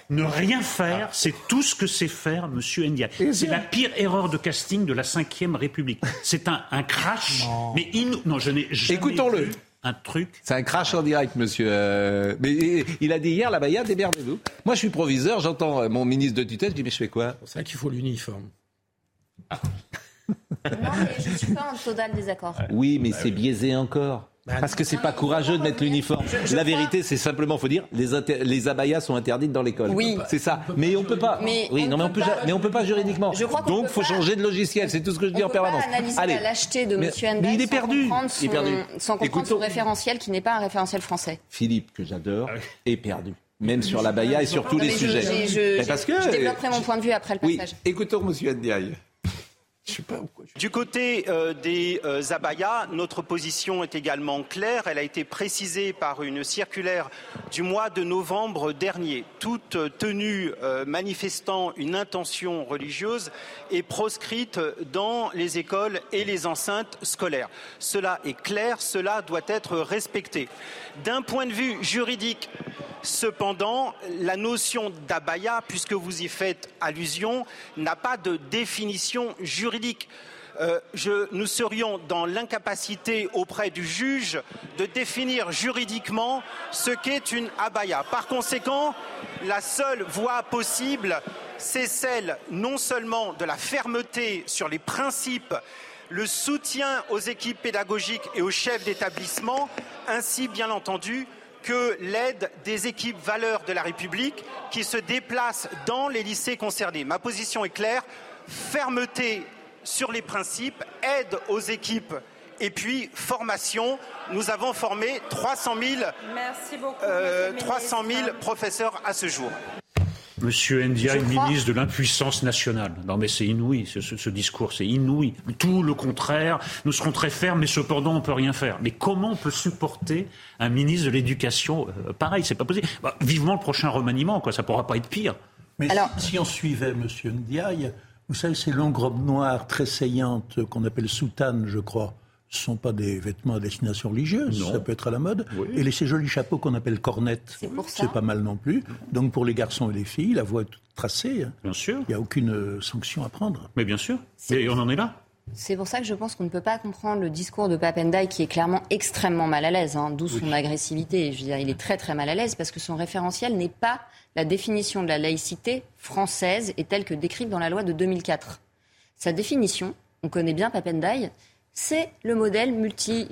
Ne rien faire, c'est tout ce que sait faire M. Ndiaye. C'est la pire erreur de casting de la Ve République. C'est un, un crash, mais inou- non, je n'ai jamais Écoutons-le. un truc. C'est un crash en direct, monsieur. euh, mais il a dit hier, la Baya, démerdez-vous. Moi, je suis proviseur, j'entends euh, mon ministre de tutelle, je dis, mais je fais quoi? C'est ça qu'il faut l'uniforme. Non, mais je ne suis pas en total désaccord. Oui, mais c'est biaisé encore. Parce que c'est pas courageux de mettre l'uniforme. La vérité, c'est simplement, faut dire, les, inter- les abayas sont interdites dans l'école. Oui. C'est ça. Mais on peut pas. Mais oui, on non, mais on peut pas- mais on peut pas juridiquement. Je crois Donc, faut pas- changer de logiciel. C'est tout ce que je dis On en peut permanence. pas analyser Allez. la lâcheté de Mais- M. Ndiaye mais il est sans perdu. comprendre Il est perdu. son, sans comprendre Écoutons- son référentiel qui n'est pas un référentiel français. Philippe, que j'adore, est perdu. Même sur la Baïa et sur tous Non, les je- sujets. j'ai- je- parce que. je développerai mon point de vue après le Oui, passage. écoutons Monsieur Ndiaye. Du côté euh, des euh, abayas, notre position est également claire. Elle a été précisée par une circulaire du mois de novembre dernier. Toute euh, tenue manifestant une intention religieuse est proscrite dans les écoles et les enceintes scolaires. Cela est clair, cela doit être respecté. D'un point de vue juridique, Cependant, la notion d'abaya, puisque vous y faites allusion, n'a pas de définition juridique. Euh, je- nous serions dans l'incapacité auprès du juge de définir juridiquement ce qu'est une abaya. Par conséquent, la seule voie possible, c'est celle non seulement de la fermeté sur les principes le soutien aux équipes pédagogiques et aux chefs d'établissement, ainsi bien entendu que l'aide des équipes valeurs de la République qui se déplacent dans les lycées concernés. Ma position est claire, fermeté sur les principes, aide aux équipes et puis formation. Nous avons formé 300 000, Merci beaucoup. euh, monsieur le 300 000 ministre. professeurs à ce jour. Monsieur Ndiaye, ministre de l'impuissance nationale. Non mais c'est inouï, ce, ce- ce discours, c'est inouï. Tout le contraire, nous serons très fermes, mais cependant on peut rien faire. Mais comment on peut supporter un ministre de l'Éducation euh, pareil? C'est pas possible. Bah, vivement le prochain remaniement, quoi. Ça pourra pas être pire. Mais Alors- si, si on suivait M. Ndiaye, vous savez, ces longues robes noires très saillantes qu'on appelle soutanes, je crois, ce ne sont pas des vêtements à destination religieuse, Non. ça peut être à la mode. Et les, ces jolis chapeaux qu'on appelle cornettes, C'est pas mal non plus. Donc pour les garçons et les filles, la voie est toute tracée. hein. Bien sûr. Il n'y a aucune sanction à prendre. Mais bien sûr. Et on en est là. C'est pour ça que je pense qu'on ne peut pas comprendre le discours de Papendai qui est clairement extrêmement mal à l'aise, hein, d'où son agressivité. Je veux dire, il est très très mal à l'aise parce que son référentiel n'est pas la définition de la laïcité française et telle que décrite dans la loi de 2004. Sa définition, on connaît bien Papendai, c'est le modèle multi,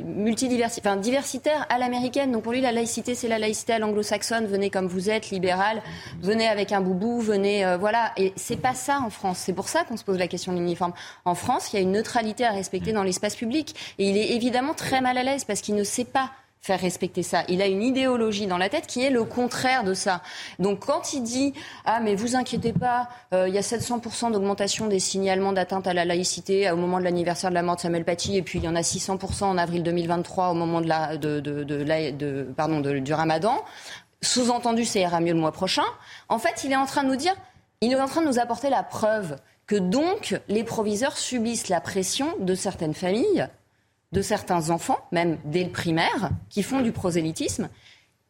enfin, diversitaire à l'américaine. Donc pour lui, la laïcité, c'est la laïcité à l'anglo-saxonne. Venez comme vous êtes, libéral, venez avec un boubou, venez, euh, voilà. Et c'est pas ça en France. C'est pour ça qu'on se pose la question de l'uniforme. En France, il y a une neutralité à respecter dans l'espace public. Et il est évidemment très mal à l'aise parce qu'il ne sait pas faire respecter ça. Il a une idéologie dans la tête qui est le contraire de ça. Donc quand il dit ah mais vous inquiétez pas, euh, il y a 700% d'augmentation des signalements d'atteinte à la laïcité au moment de l'anniversaire de la mort de Samuel Paty et puis il y en a 600% en avril 2023 au moment de la de, de, de, de pardon du Ramadan. Sous-entendu, ça ira mieux le mois prochain. En fait, il est en train de nous dire, il est en train de nous apporter la preuve que donc les proviseurs subissent la pression de certaines familles de certains enfants, même dès le primaire, qui font du prosélytisme.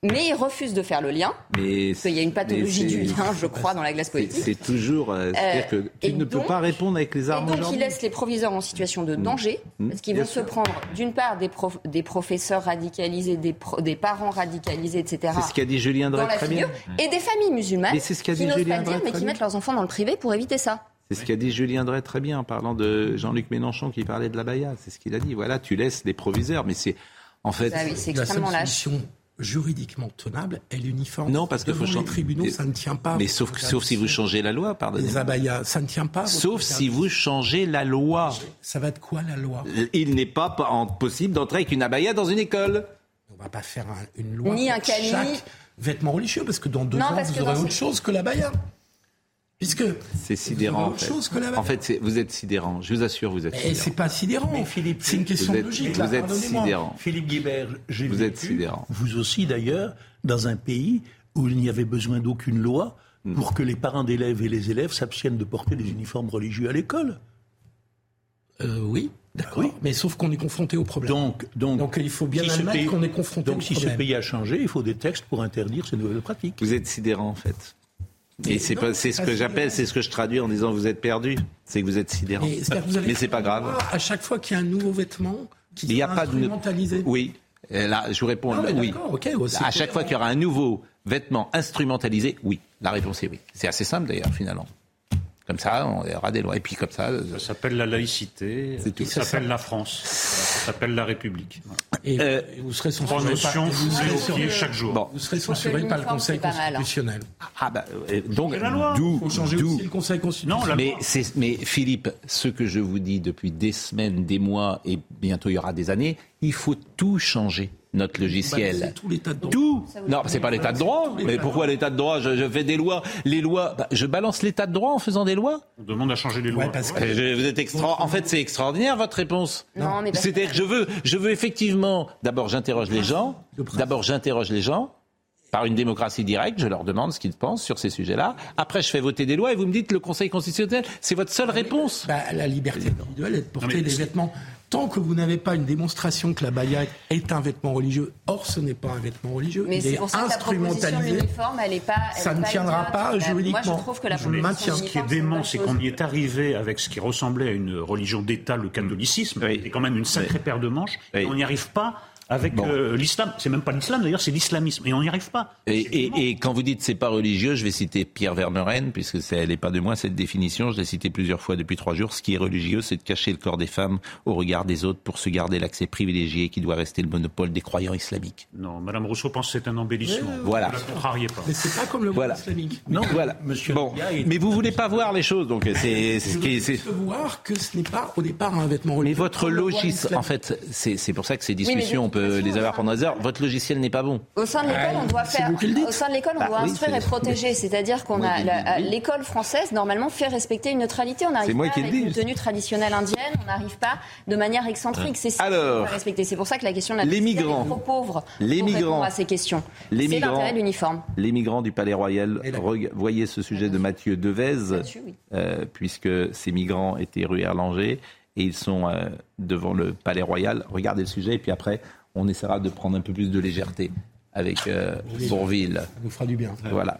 Mais ils refusent de faire le lien. Mais parce qu'il y a une pathologie du lien, je crois, dans la glace politique. C'est toujours. Euh, c'est-à-dire que tu ne peux pas répondre avec les armes Et donc, ils laissent les proviseurs en situation de mm. danger, mm. parce qu'ils vont se prendre, d'une part, des, des professeurs radicalisés, des, des, parents radicalisés, etc. C'est ce qu'a dit Julien Drey très bien. Et des familles musulmanes ce qui n'osent pas dire, mais qui mettent leurs enfants dans le privé pour éviter ça. C'est ce qu'a dit Julien Drey très bien en parlant de Jean-Luc Mélenchon qui parlait de la Baïa. C'est ce qu'il a dit. Voilà, tu laisses les proviseurs, mais c'est en fait ah c'est extrêmement la solution juridiquement tenable est l'uniforme. Non, parce que devant les tribunaux, ça ne tient pas. Mais sauf, sauf si vous changez la loi, pardonnez. Les abayas, ça ne tient pas. Sauf si vous changez la loi. Ça va être quoi la loi? Il n'est pas possible d'entrer avec une abaya dans une école. On va pas faire une loi ni un pour chaque vêtement religieux, parce que dans deux ans, vous aurez autre chose que l'abaya. Puisque c'est sidérant. En fait, en fait vous êtes sidérant. Je vous assure, vous êtes. Et c'est pas sidérant. Mais Philippe, c'est une question vous êtes, logique. Vous êtes sidérant. Philippe Guibert, vous êtes sidérant. Vous aussi d'ailleurs, dans un pays où il n'y avait besoin d'aucune loi hmm. pour que les parents d'élèves et les élèves s'abstiennent de porter des uniformes religieux à l'école. Euh, oui, D'accord. Mais sauf qu'on est confronté au problème. Donc, donc, donc il faut bien admettre qu'on est confronté au problème. Donc si ce pays a changé, il faut des textes pour interdire ces nouvelles pratiques. Vous êtes sidérant en fait. Et c'est c'est ce que j'appelle, c'est ce que je traduis en disant vous êtes perdu, c'est que vous êtes sidérant. Mais c'est pas grave. À chaque fois qu'il y a un nouveau vêtement qui il y a pas de oui. là, je vous réponds oui. à chaque fois qu'il y aura un nouveau vêtement instrumentalisé, oui. La réponse est oui. C'est assez simple d'ailleurs finalement. Comme ça, on aura des lois. Et puis comme ça. Ça s'appelle la laïcité. Ça s'appelle la France. Ça s'appelle la République. Et euh, vous serez censuré par, vous chaque jour. Vous serez censuré par le Conseil constitutionnel. Ah bah euh, donc d'où faut changer aussi le Conseil constitutionnel. mais mais Philippe, ce que je vous dis depuis des semaines, des mois et bientôt il y aura des années, il faut tout changer notre logiciel. Bah, tout l'état de droit. Tout. Non, c'est pas l'état de droit. Mais pourquoi l'état de droit je, fais des lois. Les lois. Bah, je balance l'état de droit en faisant des lois. On demande à changer les lois. parce que... vous êtes extra... En fait, c'est extraordinaire votre réponse. Non, mais c'est-à-dire que je veux, je veux effectivement. D'abord, j'interroge les gens. D'abord, j'interroge les gens par une démocratie directe, je leur demande ce qu'ils pensent sur ces sujets-là. Après, je fais voter des lois et vous me dites le Conseil constitutionnel, c'est votre seule réponse. Bah, la liberté individuelle est de porter des vêtements tant que vous n'avez pas une démonstration que la baya est un vêtement religieux, or ce n'est pas un vêtement religieux, mais c'est instrumentalisé. elle est pas, ça ne tiendra pas juridiquement. Moi, je trouve que la je maintiens. Ce qui est dément, c'est qu'on y est arrivé avec ce qui ressemblait à une religion d'État, le catholicisme, oui. et quand même une sacrée paire de manches, et on n'y arrive pas avec euh, l'islam. C'est même pas l'islam d'ailleurs, c'est l'islamisme. Et on n'y arrive pas. Et, et, quand vous dites c'est pas religieux, je vais citer Pierre Vermeuren, puisque elle n'est pas de moi cette définition. Je l'ai cité plusieurs fois depuis trois jours. Ce qui est religieux, c'est de cacher le corps des femmes au regard des autres pour se garder l'accès privilégié qui doit rester le monopole des croyants islamiques. Non, Madame Rousseau pense que c'est un embellissement. voilà. Ne pas. Mais c'est pas comme le voilà. islamique. Non, voilà. Monsieur. Bon, mais vous voulez pas voir les choses, donc c'est ce qui est. voir que ce n'est pas au départ un vêtement religieux. Mais votre logisme, en fait, c'est pour ça que ces discussions, on peut les avoir pendant votre logiciel n'est pas bon. Au sein de l'école, on doit faire. Au sein de l'école, on bah doit instruire et protéger. C'est-à-dire qu'on a l'école française normalement fait respecter une neutralité. On n'arrive pas avec une tenue traditionnelle indienne. On n'arrive pas de manière excentrique. C'est ça Alors, respecter. C'est pour ça que la question de la les migrants, trop pauvre les migrants à ces questions. C'est l'intérêt de l'uniforme. Les migrants du Palais Royal. Voyez ce sujet de Mathieu Devez, euh, puisque ces migrants étaient rue Erlanger et ils sont euh, devant le Palais Royal. Regardez le sujet et puis après on essaiera de prendre un peu plus de légèreté avec euh, Bourville. Ça nous fera du bien. Voilà.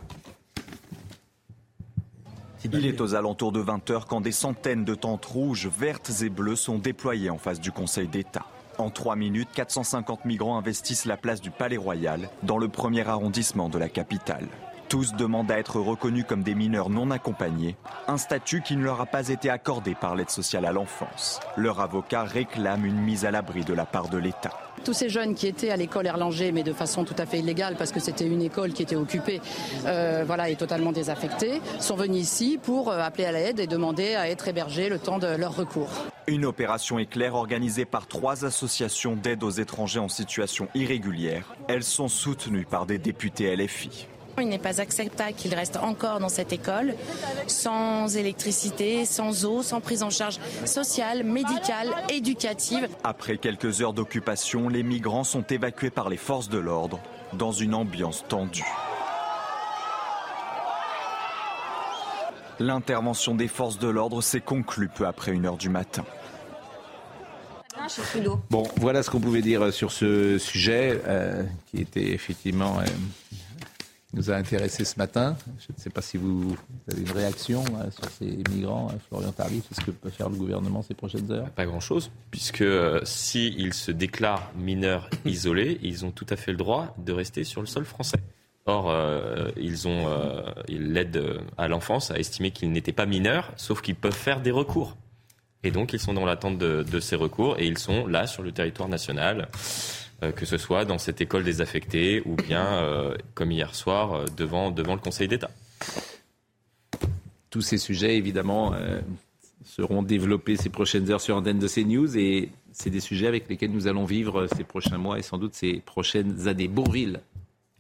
Il est aux alentours de 20h quand des centaines de tentes rouges, vertes et bleues sont déployées en face du Conseil d'État. En trois minutes, 450 migrants investissent la place du Palais Royal, dans le premier arrondissement de la capitale. Tous demandent à être reconnus comme des mineurs non accompagnés, un statut qui ne leur a pas été accordé par l'aide sociale à l'enfance. Leur avocat réclame une mise à l'abri de la part de l'État. Tous ces jeunes qui étaient à l'école Erlanger, mais de façon tout à fait illégale, parce que c'était une école qui était occupée euh, voilà, et totalement désaffectée, sont venus ici pour euh, appeler à l'aide et demander à être hébergés le temps de leur recours. Une opération éclair organisée par trois associations d'aide aux étrangers en situation irrégulière. Elles sont soutenues par des députés LFI. Il n'est pas acceptable qu'il reste encore dans cette école sans électricité, sans eau, sans prise en charge sociale, médicale, éducative. Après quelques heures d'occupation, les migrants sont évacués par les forces de l'ordre dans une ambiance tendue. L'intervention des forces de l'ordre s'est conclue peu après une heure du matin. Bon, voilà ce qu'on pouvait dire sur ce sujet euh, qui était effectivement euh, nous a intéressé ce matin. Je ne sais pas si vous avez une réaction euh, sur ces migrants, euh, Florian Tardif. ce que peut faire le gouvernement ces prochaines heures Pas grand-chose, puisque euh, s'ils se déclarent mineurs [coughs] isolés, ils ont tout à fait le droit de rester sur le sol français. Or, ils ont l'aide à l'enfance a estimé qu'ils n'étaient pas mineurs, sauf qu'ils peuvent faire des recours. Et donc, ils sont dans l'attente de, de, ces recours et ils sont là sur le territoire national. Euh, que ce soit dans cette école désaffectée ou bien, euh, comme hier soir, euh, devant, devant le Conseil d'État. Tous ces sujets, évidemment, seront développés ces prochaines heures sur antenne de CNews et c'est des sujets avec lesquels nous allons vivre ces prochains mois et sans doute ces prochaines années. Bourville,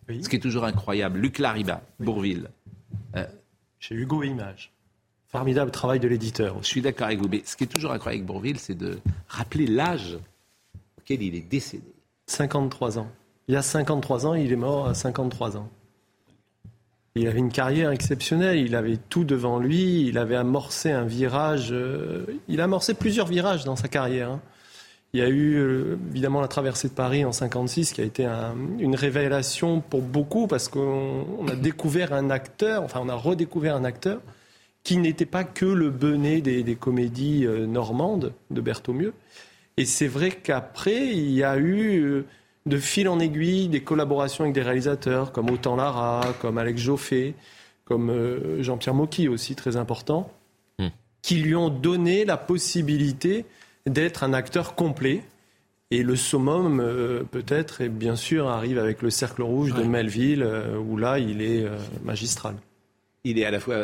ce qui est toujours incroyable. Luc Lariba, Bourville. Chez Hugo Image. Formidable travail de l'éditeur. Je suis d'accord avec vous, mais ce qui est toujours incroyable avec Bourville, c'est de rappeler l'âge auquel il est décédé. 53 ans. Il y a 53 ans, il est mort à 53 ans. Il avait une carrière exceptionnelle, il avait tout devant lui, il avait amorcé un virage, euh, il a amorcé plusieurs virages dans sa carrière. Hein. Il y a eu euh, évidemment la traversée de Paris en 56 qui a été une révélation pour beaucoup parce qu'on a découvert un acteur, enfin on a redécouvert un acteur qui n'était pas que le benet des, comédies euh, normandes de Berthommieux, et c'est vrai qu'après, il y a eu euh, de fil en aiguille des collaborations avec des réalisateurs comme Autant Lara, comme Alex Joffé, comme euh, Jean-Pierre Mocky aussi, très important, hmm. qui lui ont donné la possibilité d'être un acteur complet. Et le summum, euh, peut-être, et bien sûr, arrive avec le Cercle Rouge de Melville, où là, il est magistral il est à la fois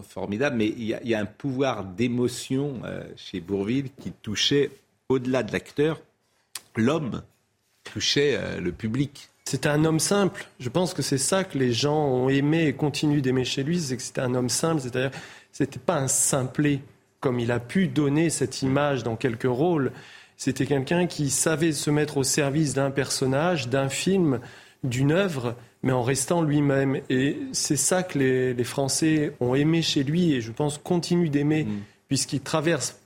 formidable, mais il y, a, un pouvoir d'émotion chez Bourville qui touchait au-delà de l'acteur, l'homme touchait euh, le public. C'était un homme simple. Je pense que c'est ça que les gens ont aimé et continuent d'aimer chez lui, c'est que c'était un homme simple, c'est-à-dire c'était pas un simplet comme il a pu donner cette image dans quelques rôles. C'était quelqu'un qui savait se mettre au service d'un personnage, d'un film, d'une œuvre, mais en restant lui-même. Et c'est ça que les, Français ont aimé chez lui et je pense continuent d'aimer, mm. puisqu'il traverse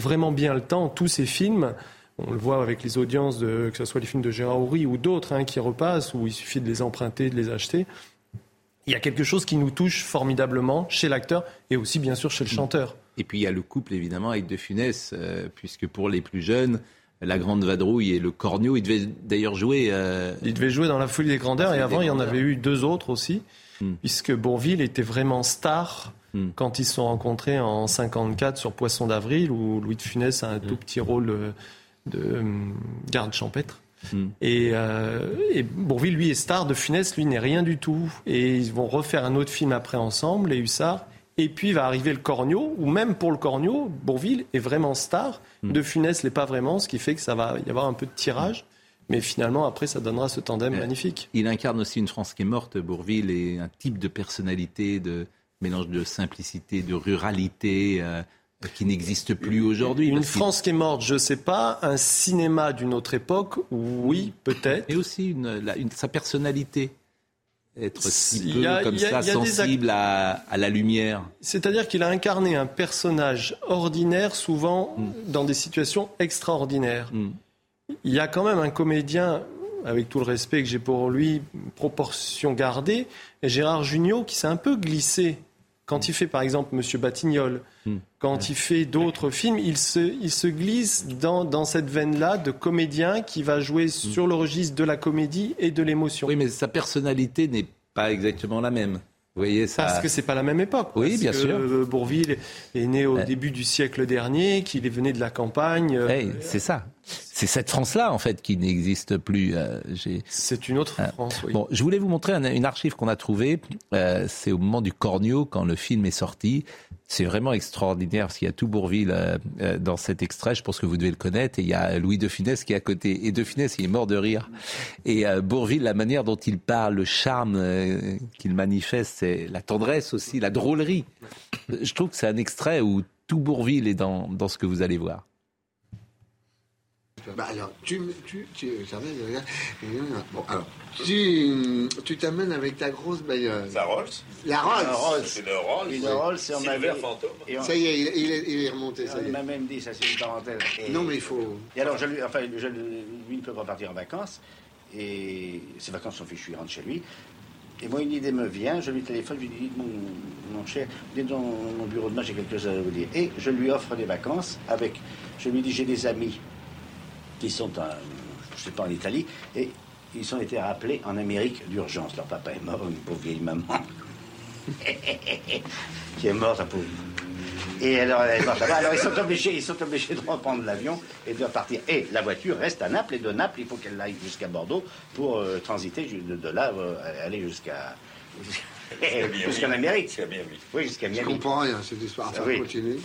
vraiment bien le temps. Tous ces films, on le voit avec les audiences, de, que ce soit les films de Gérard Houry ou d'autres hein, qui repassent, où il suffit de les emprunter, de les acheter. Il y a quelque chose qui nous touche formidablement chez l'acteur et aussi bien sûr chez le chanteur. Et puis il y a le couple évidemment avec De Funès, euh, puisque pour les plus jeunes, la Grande Vadrouille et le Cornio, il devait d'ailleurs jouer. Euh, il devait jouer dans La Folie des Grandeurs et avant il y en avait eu deux autres aussi, hmm. puisque Bourville était vraiment star Hmm. quand ils se sont rencontrés en 54 sur Poisson d'avril, où Louis de Funès a un tout hmm. petit rôle de, euh, garde champêtre. Hmm. Et, euh, et, Bourville, lui, est star. De Funès, lui, n'est rien du tout. Et ils vont refaire un autre film après ensemble, Les Hussards. Et puis va arriver le Cornio, ou même pour le Cornio, Bourville est vraiment star. De Funès l'est pas vraiment, ce qui fait que ça va y avoir un peu de tirage. Mais finalement, après, ça donnera ce tandem euh, magnifique. Il incarne aussi une France qui est morte, Bourville, et un type de personnalité, de, mélange de simplicité, de ruralité euh, qui n'existe plus aujourd'hui. Une France qui est morte, je ne sais pas. Un cinéma d'une autre époque, oui, peut-être. Et aussi une, sa personnalité. Être si peu comme ça, sensible à, la lumière. C'est-à-dire qu'il a incarné un personnage ordinaire, souvent hmm. dans des situations extraordinaires. Hmm. Il y a quand même un comédien avec tout le respect que j'ai pour lui, proportion gardée, Gérard Jugnot qui s'est un peu glissé quand il fait par exemple Monsieur Batignolles, hmm. quand il fait d'autres films, il se, il se glisse dans, dans cette veine-là de comédien qui va jouer hmm. sur le registre de la comédie et de l'émotion. Oui, mais sa personnalité n'est pas exactement la même. Vous voyez ça Parce que c'est pas la même époque. Oui, bien sûr. Bourville est né au début du siècle dernier, qu'il est venu de la campagne. c'est ça. C'est cette France-là, en fait, qui n'existe plus. Euh, c'est une autre France, oui. Bon, je voulais vous montrer une archive qu'on a trouvée. Euh, c'est au moment du Cornio, quand le film est sorti. C'est vraiment extraordinaire parce qu'il y a tout Bourville euh, dans cet extrait. Je pense que vous devez le connaître. Et il y a Louis de Funès qui est à côté. Et de Funès, il est mort de rire. Et Bourville, la manière dont il parle, le charme qu'il manifeste, c'est la tendresse aussi, la drôlerie. Je trouve que c'est un extrait où tout Bourville est dans, dans ce que vous allez voir. Bah alors, tu, tu, tu, bon, alors, tu, tu t'amènes avec ta grosse bagnole. La Rolls La Rolls La Rolls. C'est le Rolls. Une Rolls, c'est en Silver fantôme. Ça y est, il, il, est, il est remonté, ça. Il m'a même dit, ça c'est une parenthèse. Et... Non, mais il faut... Et alors, je lui, enfin, je, lui ne peut pas partir en vacances. Et ses vacances sont fichues, il rentre chez lui. Et moi, une idée me vient, je lui téléphone, je lui dis, mon, mon cher, venez dans mon bureau demain, j'ai quelque chose à vous dire. Et je lui offre des vacances avec, je lui dis, j'ai des amis qui sont, en, je sais pas, en Italie, et ils ont été rappelés en Amérique d'urgence. Leur papa est mort, une pauvre vieille maman, [laughs] qui est morte, un pauvre. Et alors. Alors, ils sont obligés, ils sont obligés de reprendre l'avion et de partir. Et la voiture reste à Naples, et de Naples, il faut qu'elle aille jusqu'à Bordeaux pour euh, transiter de, de là, euh, aller jusqu'à Jusqu'en Amérique. Oui, jusqu'à Miami. Je comprends rien, cette histoire. Enfin, oui. continue.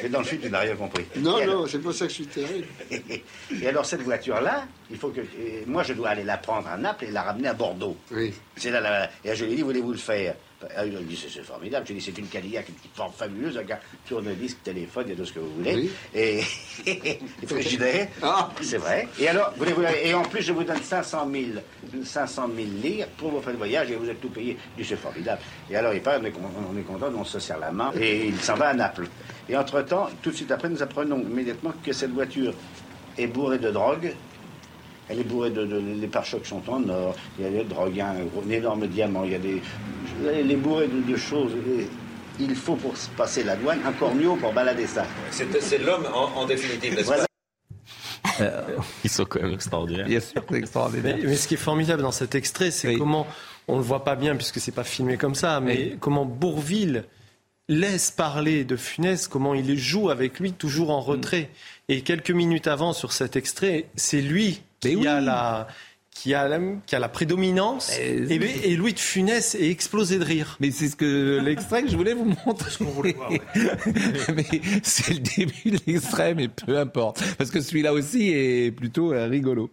Et dans le sud, tu n'as rien compris. Non, et non, alors... c'est pas ça que je suis terrible. [laughs] et alors, cette voiture-là, il faut que. et moi, je dois aller la prendre à Naples et la ramener à Bordeaux. Oui. C'est là, là, Et je lui ai dit, voulez-vous le faire? Ah, il a dit, c'est formidable. Je lui ai dit, c'est une Cadillac, une petite forme fabuleuse, un tourne-disque, téléphone, et tout ce que vous voulez. Oui. Et, [laughs] frigidaire. Ah. C'est vrai. Et alors, voulez-vous, et en plus, je vous donne 500 000, 500 000 livres pour vos frais de voyage et vous êtes tout payé. Je c'est formidable. Et alors, il part, on est, on est content, on se serre la main et il s'en va à Naples. Et entre-temps, tout de suite après, nous apprenons immédiatement que cette voiture est bourrée de drogue elle est bourrée de, de, les pare-chocs sont en or, il y a des drogues, il y a un, gros, un énorme diamant, il y a des, elle est bourrée de, de choses. Et il faut pour passer la douane un cornio pour balader ça. C'est l'homme en, en, définitive, n'est-ce voilà. pas euh, Ils sont quand même extraordinaires. Bien sûr, extraordinaire. Mais, mais, ce qui est formidable dans cet extrait, c'est oui. comment on le voit pas bien puisque c'est pas filmé comme ça, mais oui. comment Bourville laisse parler de Funès, comment il joue avec lui toujours en retrait. Mm. Et quelques minutes avant sur cet extrait, c'est lui qui, oui. a la, qui, a la, qui a la prédominance. Et, et, et, Louis de Funès est explosé de rire. Mais c'est ce que l'extrait que je voulais vous montrer. voir, ouais. [laughs] mais c'est le début de l'extrait, mais peu importe. Parce que celui-là aussi est plutôt euh, rigolo.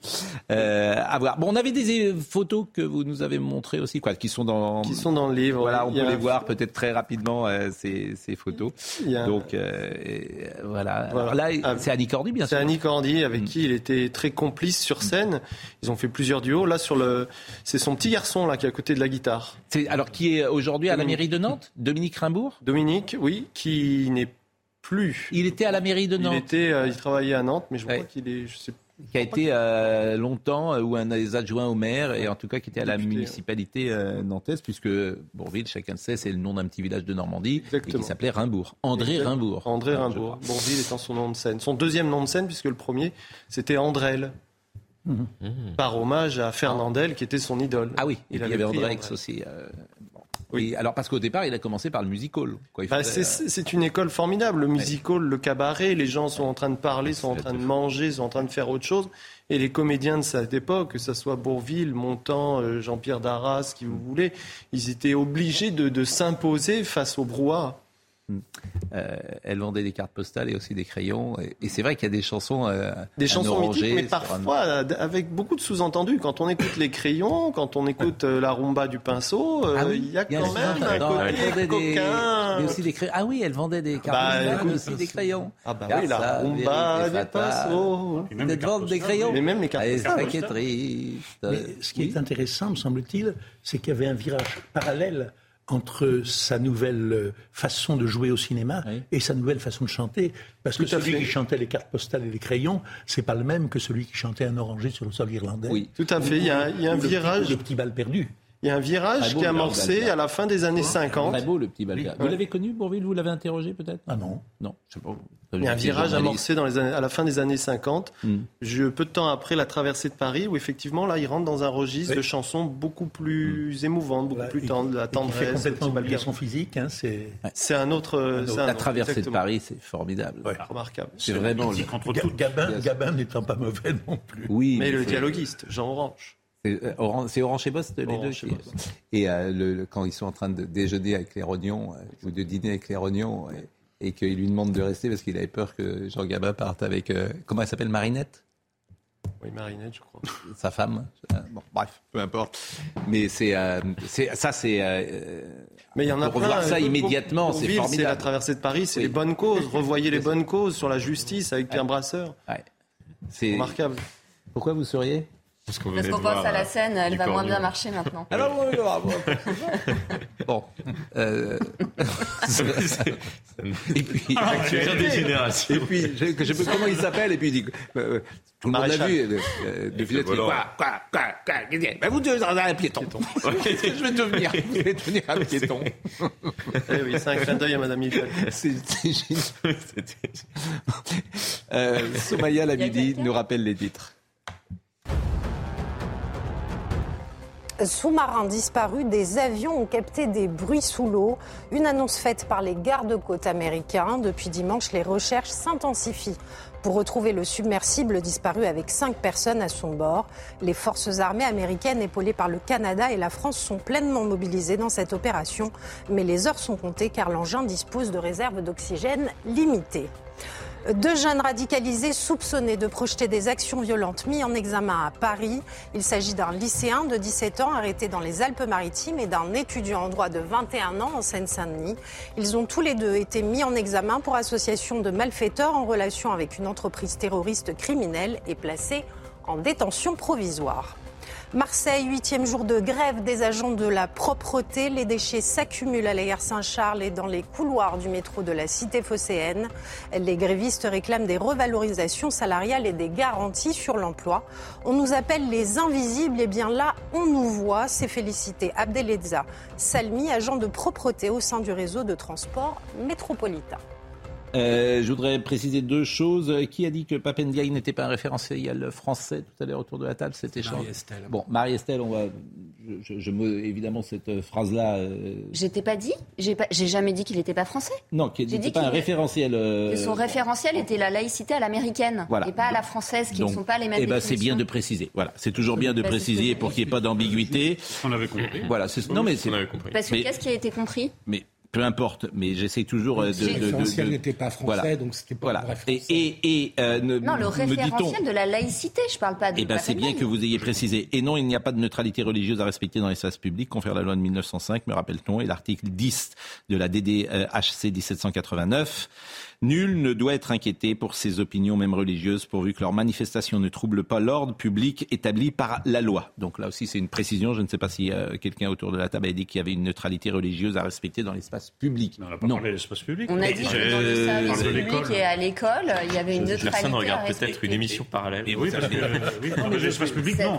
Euh, à voir. Bon, on avait des photos que vous nous avez montrées aussi, quoi, qui sont dans, qui sont dans le livre. Voilà, on peut les un- voir peut-être très rapidement euh, ces, ces photos. A Donc euh, euh, voilà. Voilà. Alors là, Ah, c'est Annie Cordy, bien C'est sûr. Annie Cordy Mm. avec qui il était très complice sur scène. Ils ont fait plusieurs duos. Là, sur le, c'est son petit garçon là qui est à côté de la guitare. C'est alors qui est aujourd'hui à la mairie de Nantes, Dominique Rimbourg? Dominique, oui, qui n'est plus. Il était à la mairie de Il Nantes. était, euh, il travaillait à Nantes, mais je Ouais. crois qu'il est, je sais qui a été euh, longtemps euh, ou un des adjoints au maire et en tout cas qui était à la Député, municipalité euh, nantaise puisque Bourville, chacun le sait, c'est le nom d'un petit village de Normandie et qui s'appelait Rimbourg. André. Rimbourg. André je Rimbourg. Bourville étant son nom de scène. Son deuxième nom de scène, puisque le premier, c'était Andrel. Par hommage à Fernandel, qui était son idole. Ah oui, et Il puis il y avait avait pris Andrex aussi. euh. Et alors parce qu'au départ, il a commencé par le musical. Quoi. Bah, faisait, c'est c'est une école formidable, le musical, le cabaret, les gens sont en train de parler, sont en train de manger, sont en train de faire autre chose. Et les comédiens de cette époque, que ce soit Bourville, Montand, euh, Jean-Pierre Darras, qui vous voulez, ils étaient obligés de, de s'imposer face au brouhaha. Euh, elle vendait des cartes postales et aussi des crayons. Et, et c'est vrai qu'il y a des chansons. euh, Des chansons mythiques, mais un- parfois euh, avec beaucoup de sous-entendus. Quand on écoute les crayons, quand on écoute euh, la rumba du pinceau, euh, Ah oui, il y a il y a quand même un non, elle côté vendait des- mais aussi des crayons. Ah oui, elle vendait des cartes Bah, postales, écoute, aussi des crayons. Ah bah oui, la rumba des pinceaux. Peut-être vendre des crayons. Mais même les cartes Ah, et postales. c'est ça qui est triste. Mais ce qui est intéressant, me semble-t-il, c'est qu'il y avait un virage parallèle entre sa nouvelle euh, façon de jouer au cinéma et sa nouvelle façon de chanter. Parce que Tout celui fait. qui chantait les cartes postales et les crayons, c'est pas le même que celui qui chantait un oranger sur le sol irlandais. Oui. Tout à fait. Il y a, il y a un Ou le petit- virage. le petit bal perdu. Il y a un virage qui est amorcé à la fin des années 50. Très beau le petit Balga. Vous l'avez connu, Bourville Vous l'avez interrogé peut-être? Ah non. Non, je sais pas. Il y a un virage amorcé dans les années, à la fin des années 50, je, peu de temps après la traversée de Paris, où effectivement, là, il rentre dans un registre de chansons beaucoup plus émouvantes, beaucoup plus tendres, la tendresse. Fait complètement oublier son physique. Hein, c'est... c'est un autre. c'est un La autre, traversée de. Paris, c'est formidable. Remarquable. C'est vraiment. Ga- Gabin, Gabin n'étant pas mauvais non plus. Oui, Mais le dialoguiste, Jean Orange. C'est euh, c'est Orange et Bost, les Orange deux. et euh, le- le- quand ils sont en train de déjeuner avec les rognons, euh, ou de dîner avec les rognons, et, et qu'il lui demande de rester parce qu'il avait peur que Jean Gabin parte avec. euh, comment elle s'appelle Marinette? Oui, Marinette, je crois. Sa femme Bon, bref, peu importe. Mais c'est. ça, c'est. Mais il y en a de revoir plein. ça immédiatement, c'est Ville, C'est la formidable. traversée de Paris, c'est Oui. les bonnes causes. [laughs] Revoyez les bonnes causes sur la justice avec Pierre Brasseur. C'est remarquable. Pourquoi vous souriez? Parce qu'on pense à la scène, elle va moins bien marcher maintenant. [laughs] Alors, oui. [laughs] Bon. Euh... [laughs] et puis, Ah, des générations. Et puis, je, je comment il s'appelle? Et puis, il dit, euh, tout le monde l'a vu. euh, euh, de Villette, volant. quoi, quoi, quoi, quoi, qu'est-ce que- Ben, vous devenez un piéton. Qu'est-ce que je vais devenir Je vais devenir un piéton. Eh oui, c'est un clin d'œil à Madame Hilton. C'est génial. Euh, Somaya Labidi nous rappelle les titres. Sous-marins disparus, des avions ont capté des bruits sous l'eau. Une annonce faite par les gardes-côtes américains. Depuis dimanche, les recherches s'intensifient pour retrouver le submersible disparu avec cinq personnes à son bord. Les forces armées américaines épaulées par le Canada et la France sont pleinement mobilisées dans cette opération. Mais les heures sont comptées car l'engin dispose de réserves d'oxygène limitées. Deux jeunes radicalisés soupçonnés de projeter des actions violentes mis en examen à Paris. Il s'agit d'un lycéen de 17 ans arrêté dans les Alpes-Maritimes et d'un étudiant en droit de 21 ans en Seine-Saint-Denis. Ils ont tous les deux été mis en examen pour association de malfaiteurs en relation avec une entreprise terroriste criminelle et placés en détention provisoire. Marseille, huitième jour de grève des agents de la propreté. Les déchets s'accumulent à la gare Saint-Charles et dans les couloirs du métro de la cité phocéenne. Les grévistes réclament des revalorisations salariales et des garanties sur l'emploi. On nous appelle les invisibles. Et bien là, on nous voit. C'est félicité Abdeleza Salmi, agent de propreté au sein du réseau de transport métropolitain. Euh, je voudrais préciser deux choses. Qui a dit que Papendiaï n'était pas un référentiel français tout à l'heure autour de la table? Cet échange. Marie-Estelle. Bon, Marie-Estelle, on va. Je, je, je me- évidemment, cette phrase-là. euh, J'étais pas dit J'ai pas- jamais dit qu'il n'était pas français. Non, qui J'ai n'était dit pas un qu'il- référentiel. euh, Que son référentiel était la laïcité à l'américaine Voilà. et pas à la française, qui ne sont pas les mêmes Eh ben, c'est bien de préciser. Voilà, c'est toujours bien de préciser pour qu'il n'y ait pas d'ambiguïté. On avait compris. Voilà, c'est non mais c'est. Parce que mais, qu'est-ce qui a été compris? mais peu importe. Mais j'essaie toujours euh, de. Le référentiel de- n'était pas français, Voilà. donc c'était pas Voilà. Et, et, et, euh, ne- Non, le me dit-on. référentiel de la laïcité, je parle pas de Eh ben, c'est bien que vous ayez précisé. Et non, il n'y a pas de neutralité religieuse à respecter dans l'espace public, confère la loi de 1905, me rappelle-t-on, et l'article 10 de la DDHC 1789. Nul ne doit être inquiété pour ses opinions, même religieuses, pourvu que leurs manifestations ne troublent pas l'ordre public établi par la loi. Donc là aussi, c'est une précision. Je ne sais pas si euh, quelqu'un autour de la table a dit qu'il y avait une neutralité religieuse à respecter dans l'espace public. On n'a pas parlé de l'espace public. On a dit que dans le Euh, service public et à l'école, il y avait une neutralité. Personne à regarde peut-être une émission parallèle. Et oui, parce que euh, [laughs] oui, l'espace public, non.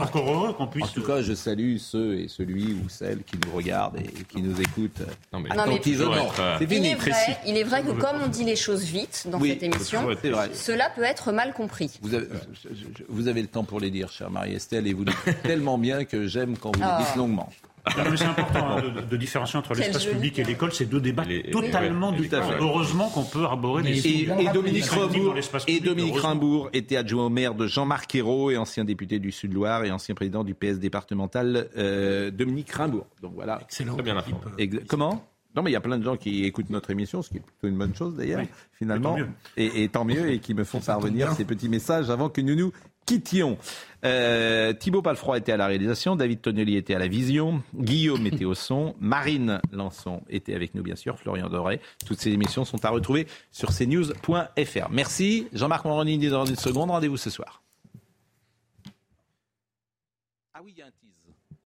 Encore heureux qu'on puisse. En tout cas, je salue ceux et celui ou celle qui nous regardent et qui nous écoutent Non, mais Non, mais- attentivement. C'est Il fini, est, vrai, il est vrai que comme on dit les choses vite dans Oui, cette émission, vrai. cela peut être mal compris. Vous avez, vous le temps pour les dire, chère Marie-Estelle, et vous dites [laughs] tellement bien que j'aime quand vous Ah. les dites longuement. Non, mais c'est important hein, de, de différencier entre l'espace public et l'école. C'est deux débats totalement oui, différents. Heureusement qu'on peut arborer des Et, et Dominique Rimbourg, et Dominique. Rimbourg était adjoint au maire de Jean-Marc Ayrault et ancien député du Sud-Loire et ancien président du PS départemental euh, Dominique Rimbourg. Donc voilà. Excellent. Très bien Comment? Non, mais il y a plein de gens qui écoutent notre émission, ce qui est plutôt une bonne chose d'ailleurs, Oui, finalement. et tant mieux. Et, et tant mieux, et qui me font parvenir ces petits messages avant que nous nous quittions. Euh, Thibaut Palfroy était à la réalisation, David Tonnelly était à la vision, Guillaume était au son, Marine Lançon était avec nous bien sûr, Florian Doré. Toutes ces émissions sont à retrouver sur cnews.fr. Merci. Jean-Marc Moroni, 10 h une seconde. Rendez-vous ce soir. Ah oui, il y a un.